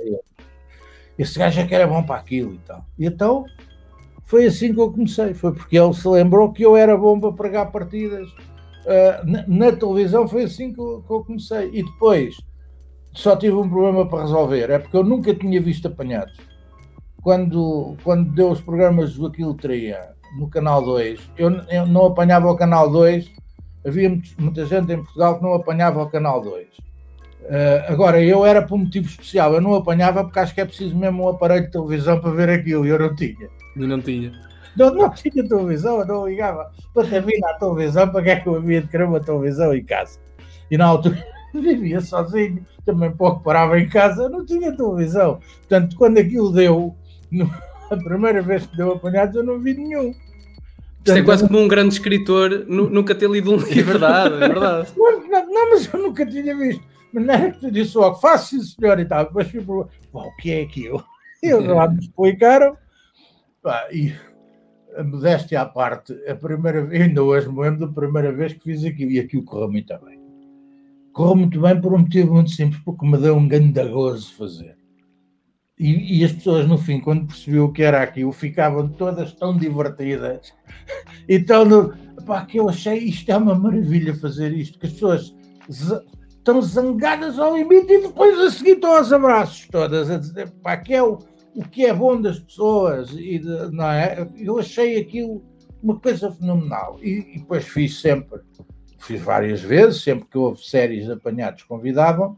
esse gajo é que era bom para aquilo e tal. E então foi assim que eu comecei, foi porque ele se lembrou que eu era bom para pregar partidas. Uh, na, na, televisão foi assim que eu, que eu, comecei. E depois só tive um problema para resolver, é porque eu nunca tinha visto apanhados. Quando, quando deu os programas do Aquilo Tria no Canal 2, eu, eu não apanhava o Canal 2, havia muita gente em Portugal que não apanhava o Canal 2. Uh, agora, eu era por um motivo especial, eu não apanhava porque acho que é preciso mesmo um aparelho de televisão para ver aquilo, e eu não tinha. Eu não tinha. Não, não tinha televisão, eu não ligava para ter vindo à televisão, para que é que eu havia de querer uma televisão em casa? E na altura vivia sozinho, também pouco parava em casa, não tinha televisão. Portanto, quando aquilo deu, a primeira vez que deu apanhados, eu não vi nenhum. Isto é quase como um grande escritor nunca ter lido um livro. É verdade, é verdade. [laughs] Não, não, mas eu nunca tinha visto. Mas não é que tu disse logo, faça sim senhor e tal. Depois fui para o que é aquilo? E [laughs] eles lá me explicaram. Pá, e a modéstia à parte, a primeira vez, ainda hoje me lembro da primeira vez que fiz aquilo e aquilo correu muito bem. Correu muito bem por um motivo muito simples, porque me deu um grande gozo fazer. E, e, as pessoas, no fim, quando percebiam o que era aquilo, ficavam todas tão divertidas. [laughs] Então, no, pá, que eu achei isto é uma maravilha fazer isto, que as pessoas estão zangadas ao limite e depois a seguir estão aos abraços todas, a dizer, pá, que é o, o que é bom das pessoas, e de, não é? Eu achei aquilo uma coisa fenomenal. E, e depois fiz sempre, fiz várias vezes, sempre que houve séries apanhados convidavam,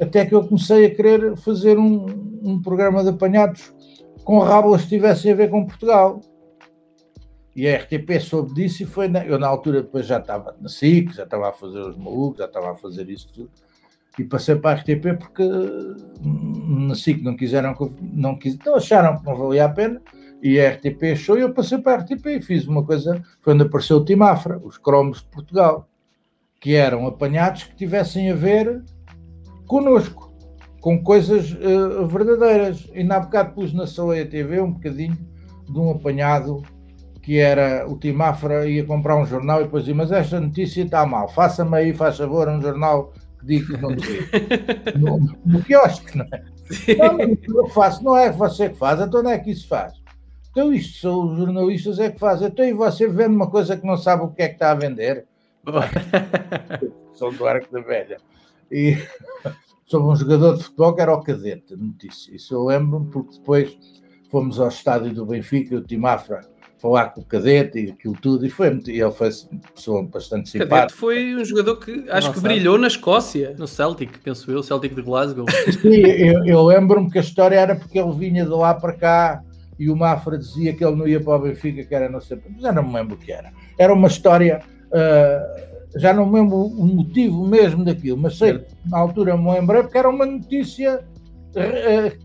até que eu comecei a querer fazer um, um programa de apanhados com rábulas que tivessem a ver com Portugal. E a RTP soube disso e foi. Na, eu, na altura, depois já estava na SIC, já estava a fazer os malucos, já estava a fazer isso tudo. E passei para a RTP porque hum, na SIC não quiseram, não, quis, não acharam que não valia a pena. E a RTP achou e eu passei para a RTP e fiz uma coisa. Foi onde apareceu o Timafra, os cromos de Portugal, que eram apanhados que tivessem a ver connosco, com coisas uh, verdadeiras. E na bocado pus na Soleia TV um bocadinho de um apanhado que era o Timafra ia comprar um jornal e depois dizia, mas esta notícia está mal, faça-me aí, faz favor, um jornal que diga que não devia. [laughs] no, no quiosque, não é? Não, eu faço, não é você que faz, então não é que isso faz. Então isto são os jornalistas é que fazem. Então e você vende uma coisa que não sabe o que é que está a vender? [laughs] São do arco da velha. E [laughs] sobre um jogador de futebol que era o cadete, notícia. Isso eu lembro porque depois fomos ao estádio do Benfica, o Timafra, falar com o Cadete e aquilo tudo, e foi e ele foi uma pessoa bastante simpática. Cadete foi um jogador que acho que brilhou na Escócia. No Celtic, penso eu, Celtic de Glasgow. [laughs] Sim, eu, eu lembro-me que a história era porque ele vinha de lá para cá e o Mafra dizia que ele não ia para o Benfica, que era não sei, mas já não me lembro o que era. Era uma história, uh, já não me lembro o motivo mesmo daquilo, mas sei que na altura me lembrei porque era uma notícia, uh,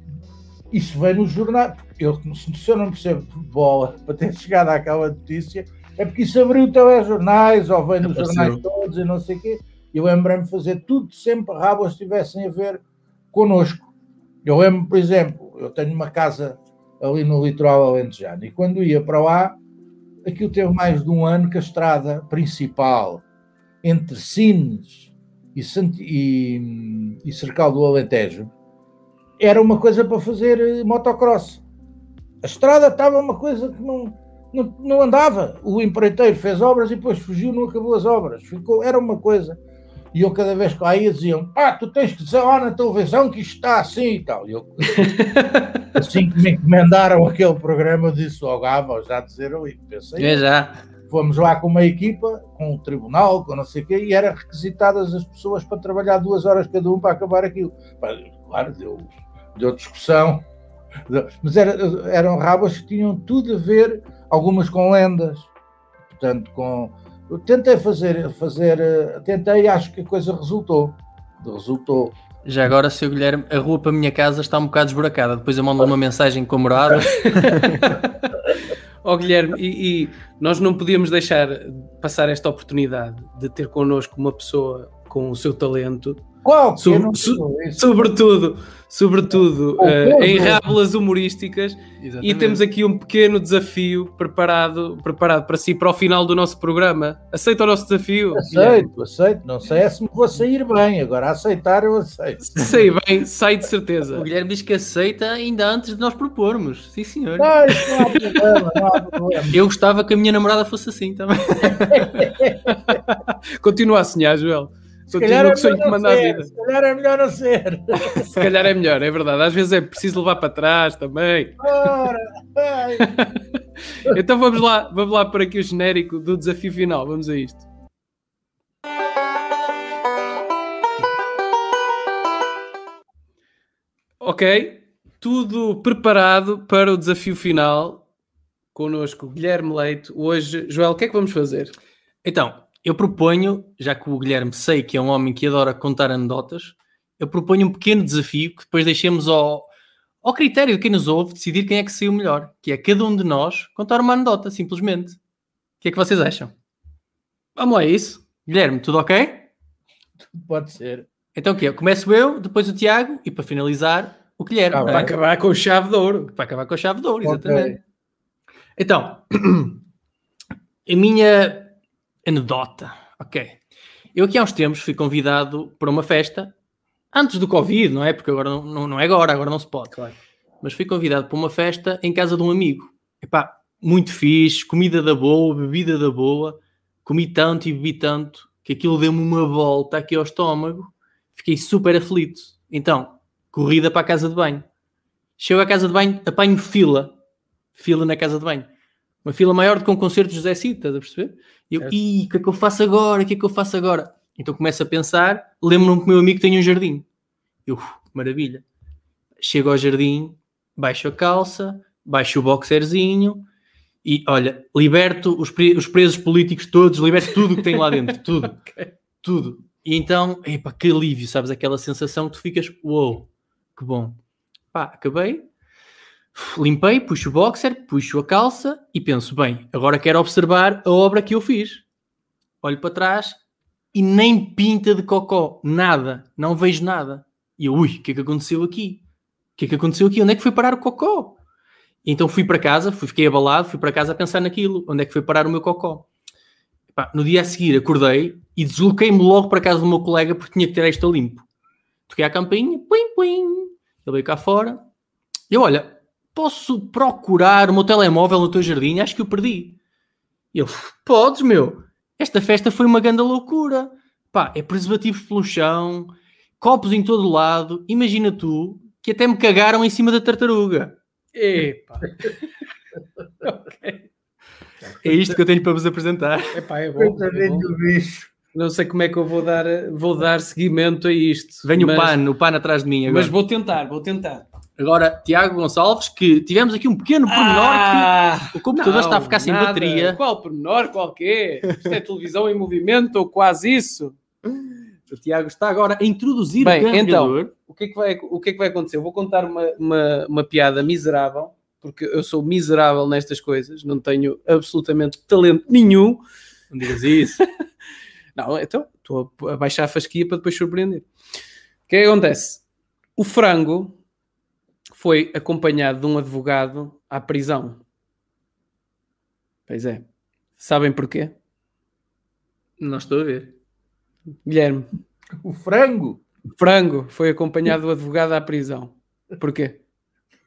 isso veio no jornal, eu, se eu não percebo bola [laughs] para ter chegado àquela notícia, é porque isso abriu telejornais, ou vem nos jornais todos e não sei o quê. Eu lembrei-me de fazer tudo sempre rábulas tivessem a ver connosco. Eu lembro, por exemplo, eu tenho uma casa ali no litoral alentejano e quando ia para lá, aquilo teve mais de um ano que a estrada principal entre Sines e, e, e Cercal do Alentejo era uma coisa para fazer eh, motocross. A estrada estava uma coisa que não, não, não, andava. O empreiteiro fez obras e depois fugiu, não acabou as obras. Ficou, era uma coisa. E eu, cada vez que lá ia, diziam: Ah, tu tens que dizer lá na televisão que isto está assim e tal. E eu, [laughs] assim que me encomendaram aquele programa, disse logo: Ah, vou já dizer ali. Pensei, é já. Fomos lá com uma equipa, com o tribunal, com não sei o quê, e eram requisitadas as pessoas para trabalhar duas horas cada um para acabar aquilo. Claro, deu, deu discussão mas era, eram rabas que tinham tudo a ver, algumas com lendas, portanto, com. Eu tentei fazer, fazer, tentei, acho que a coisa resultou. Resultou. Já agora, seu Guilherme, a rua para a minha casa está um bocado esburacada. Depois eu mando uma mensagem com a morada. [laughs] Ó oh, Guilherme, e, e, nós não podíamos deixar passar esta oportunidade de ter connosco uma pessoa com o seu talento Qual? So- sobretudo, sobretudo Oh, oh, em rábulas humorísticas. E Exatamente. temos aqui um pequeno desafio preparado, preparado para si para o final do nosso programa. Aceita o nosso desafio? Aceito, aceito. Não sei é se me vou sair bem. Agora, aceitar, eu aceito. Sei bem, sai de O certeza. Guilherme diz que aceita ainda antes de nós propormos. Sim, senhor. Não, isso não há problema, não há problema. Eu gostava que a minha namorada fosse assim também. Continua a sonhar, Joel. Se calhar Continua é que sonho que melhor não manda a ser, vida. Se calhar é melhor não ser. Se calhar é melhor, é verdade. Às vezes é preciso levar para trás também. Ora. [laughs] Então vamos lá, vamos lá para aqui o genérico do desafio final. Vamos a isto. Ok, tudo preparado para o desafio final. Connosco, Guilherme Leite. Hoje, Joel, o que é que vamos fazer? Então, eu proponho, já que o Guilherme sei que é um homem que adora contar anedotas, eu proponho um pequeno desafio que depois deixemos ao, ao critério de quem nos ouve decidir quem é que saiu melhor, que é cada um de nós contar uma anedota, simplesmente. O que é que vocês acham? Vamos lá, é isso? Guilherme, tudo ok? Pode ser. Então o quê? Começo eu, depois o Tiago e para finalizar o Guilherme. Ah, é? Para acabar com chave de ouro. Para acabar com a chave de ouro, Ok. exatamente. Então, [clears throat] a minha anedota, ok. Eu aqui há uns tempos fui convidado para uma festa, antes do Covid, não é? Porque agora não, não, não é agora, agora não se pode. Mas fui convidado para uma festa em casa de um amigo. Epá, muito fixe, comida da boa, bebida da boa. Comi tanto e bebi tanto que aquilo deu-me uma volta aqui ao estômago. Fiquei super aflito. Então, corrida para a casa de banho. Chego à casa de banho, apanho fila. Fila na casa de banho. Uma fila maior do que um concerto de José Cid, estás a perceber? E eu, ih, o que é que eu faço agora? O que é que eu faço agora? Então começo a pensar, lembro-me que o meu amigo tem um jardim. Eu, maravilha. Chego ao jardim, baixo a calça, baixo o boxerzinho e, olha, liberto os, os presos políticos todos, liberto tudo o que tem lá dentro, [laughs] tudo. Tudo. E então, epá, que alívio, sabes? Aquela sensação que tu ficas, uou, que bom. Pá, acabei, limpei, puxo o boxer, puxo a calça e penso, bem, agora quero observar a obra que eu fiz. Olho para trás e nem pinta de cocó, nada, não vejo nada. E eu, ui, o que é que aconteceu aqui? O que é que aconteceu aqui? Onde é que foi parar o cocó? E então fui para casa, fui, fiquei abalado, fui para casa a pensar naquilo, onde é que foi parar o meu cocó. Epá, no dia a seguir acordei e desloquei-me logo para casa do meu colega porque tinha que ter isto a limpo. Toquei à campainha, plim, plim. Ele veio cá fora. Eu, olha, posso procurar o meu telemóvel no teu jardim? Acho que o perdi. E ele, podes, meu. Esta festa foi uma grande loucura. Pá, é preservativos pelo chão, copos em todo lado. Imagina tu que até me cagaram em cima da tartaruga. Epá. [laughs] É isto que eu tenho para vos apresentar. Epá, é bom. é bom. bicho. Não sei como é que eu vou dar, vou dar seguimento a isto. Venho mas, o pano, o pano atrás de mim agora. Mas vou tentar, vou tentar. Agora, Tiago Gonçalves, que tivemos aqui um pequeno pormenor que o computador não, está a ficar sem nada. bateria. Qual pormenor? Qual que é? Isto é televisão em movimento ou quase isso? O Tiago está agora a introduzir Bem, o carregador. O que, é que vai, o que é que vai acontecer? Eu vou contar uma, uma, uma piada miserável, porque eu sou miserável nestas coisas, não tenho absolutamente talento nenhum. Não digas isso. [laughs] Não, então estou a baixar a fasquia para depois surpreender. O que é que acontece? O frango foi acompanhado de um advogado à prisão. Pois é. Sabem porquê? Não estou a ver. Guilherme, O frango. o frango foi acompanhado do advogado à prisão. Porquê?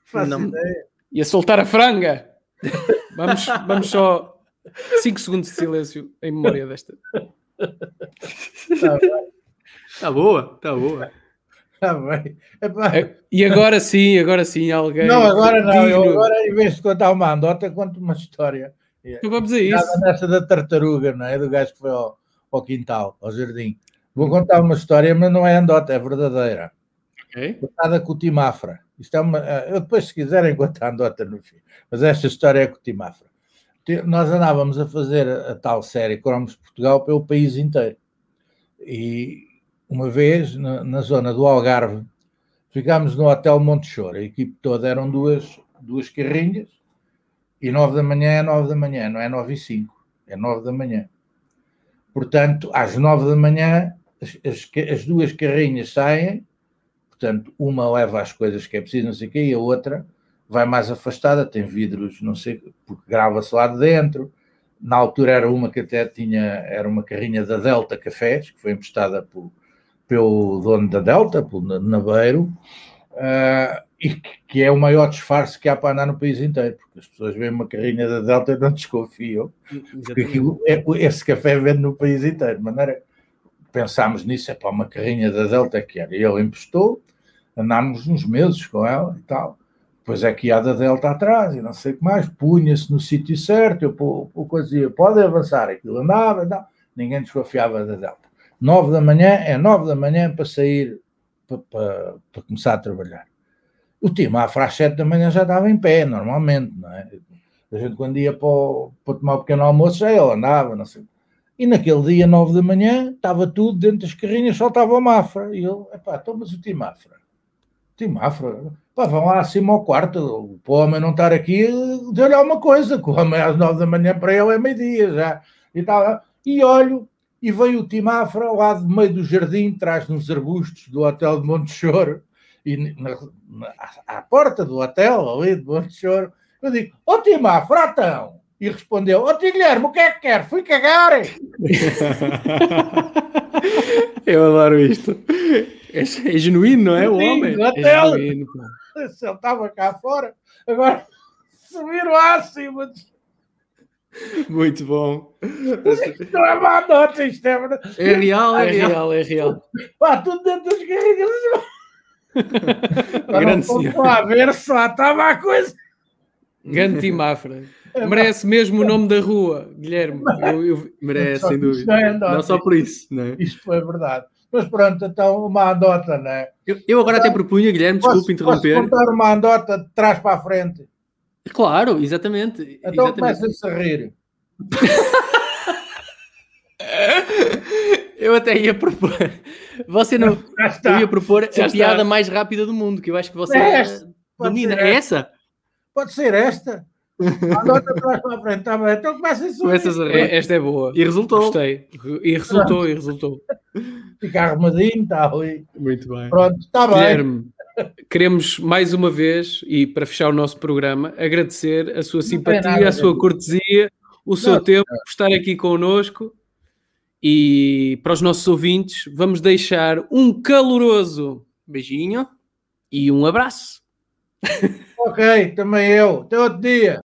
Faço Não. ideia. Ia soltar a franga. Vamos, vamos só 5 segundos de silêncio em memória desta. Tá Está boa, está boa. Tá bem. É, E agora sim, agora sim, alguém. Não, agora não. Eu agora, em vez de contar uma andota, conto uma história. Então vamos a isso. Nada nessa da tartaruga, não é? Do gajo que foi ao, ao quintal, ao jardim. Vou contar uma história, mas não é andota, é verdadeira. Ok. Contada com o Timafra. Isto é uma, eu depois, se quiserem, contar a andota no fim. Mas esta história é com o Timafra. Nós andávamos a fazer a, a tal série Cromos Portugal pelo país inteiro. E uma vez, na, na zona do Algarve, ficámos no Hotel Monte Choro. A equipe toda eram duas, duas carrinhas. E nove da manhã é nove da manhã, não é nove e cinco. É nove da manhã. Portanto, às nove da manhã as, as, as, duas carrinhas saem, portanto, uma leva as coisas que é preciso, não sei o quê, e a outra vai mais afastada, tem vidros, não sei, porque grava-se lá de dentro. Na altura era uma que até tinha, era uma carrinha da Delta Cafés, que foi emprestada por, pelo dono da Delta, pelo Naveiro, uh, e que é o maior disfarce que há para andar no país inteiro, porque as pessoas veem uma carrinha da Delta e não [laughs] desconfiam, porque aquilo, é, esse café vende no país inteiro. De maneira pensámos nisso, é para uma carrinha da Delta que era. E ele emprestou, andámos uns meses com ela e tal. Depois é que ia da Delta atrás e não sei o que mais, punha-se no sítio certo, eu o coisa pode avançar, aquilo andava, não, ninguém desconfiava da Delta. Nove da manhã, é nove da manhã para sair, para, para, para começar a trabalhar. O time à às sete da manhã já estava em pé, normalmente, não é? A gente quando ia para, o, para tomar o pequeno almoço já ele andava, não sei. E naquele dia, nove da manhã, estava tudo dentro das carrinhas, só estava o Mafra. E eu, epá, então, mas o time Mafra? O time Mafra? Pá, vão lá acima ao quarto, para o homem não estar aqui, deu-lhe alguma coisa, que o homem às nove da manhã para ele é meio-dia já. E, tal, e olho, e veio o Timafra lá do meio do jardim, atrás nos arbustos do hotel de Monte Choro, e na, na, à porta do hotel, ali de Monte Choro, eu digo, ó oh, Timafra, então! E respondeu, ó oh, Guilherme, o que é que quer? Fui cagar! [laughs] eu adoro isto. É, é genuíno, não é? O homem. É genuíno, Se ele estava cá fora, agora [laughs] subiram lá acima. [laughs] Muito bom. Não é má nota, isto é É real, é, é real, é real. Pá, tudo dentro das carrinhas. [laughs] Grande senhor. a ver, só estava a coisa. Grande Timafra. É Merece mesmo o nome da rua, Guilherme. Eu, eu... Merece, sem dúvida. É não só por isso. Não é? Isto foi verdade. Mas pronto, então uma andota, não é? Eu, eu agora então, até propunha, Guilherme, desculpe interromper. Posso contar uma andota de trás para a frente? Claro, exatamente. Então começa-se a rir. [laughs] eu até ia propor. Você não. [laughs] Eu ia propor Já a está. piada mais rápida do mundo, que eu acho que você é domina. É essa? Pode ser esta. Andota atrás para a frente, tá bem. Então começa a rir. É, esta é boa. E resultou. Gostei. E resultou, e resultou. Fica arrumadinho, está ali. Muito bem. Pronto, está bem. Guilherme, queremos mais uma vez, e para fechar o nosso programa, agradecer a sua simpatia, a sua cortesia, o seu não, tempo por estar aqui connosco. E para os nossos ouvintes, vamos deixar um caloroso beijinho e um abraço. Ok, também eu. Até outro dia.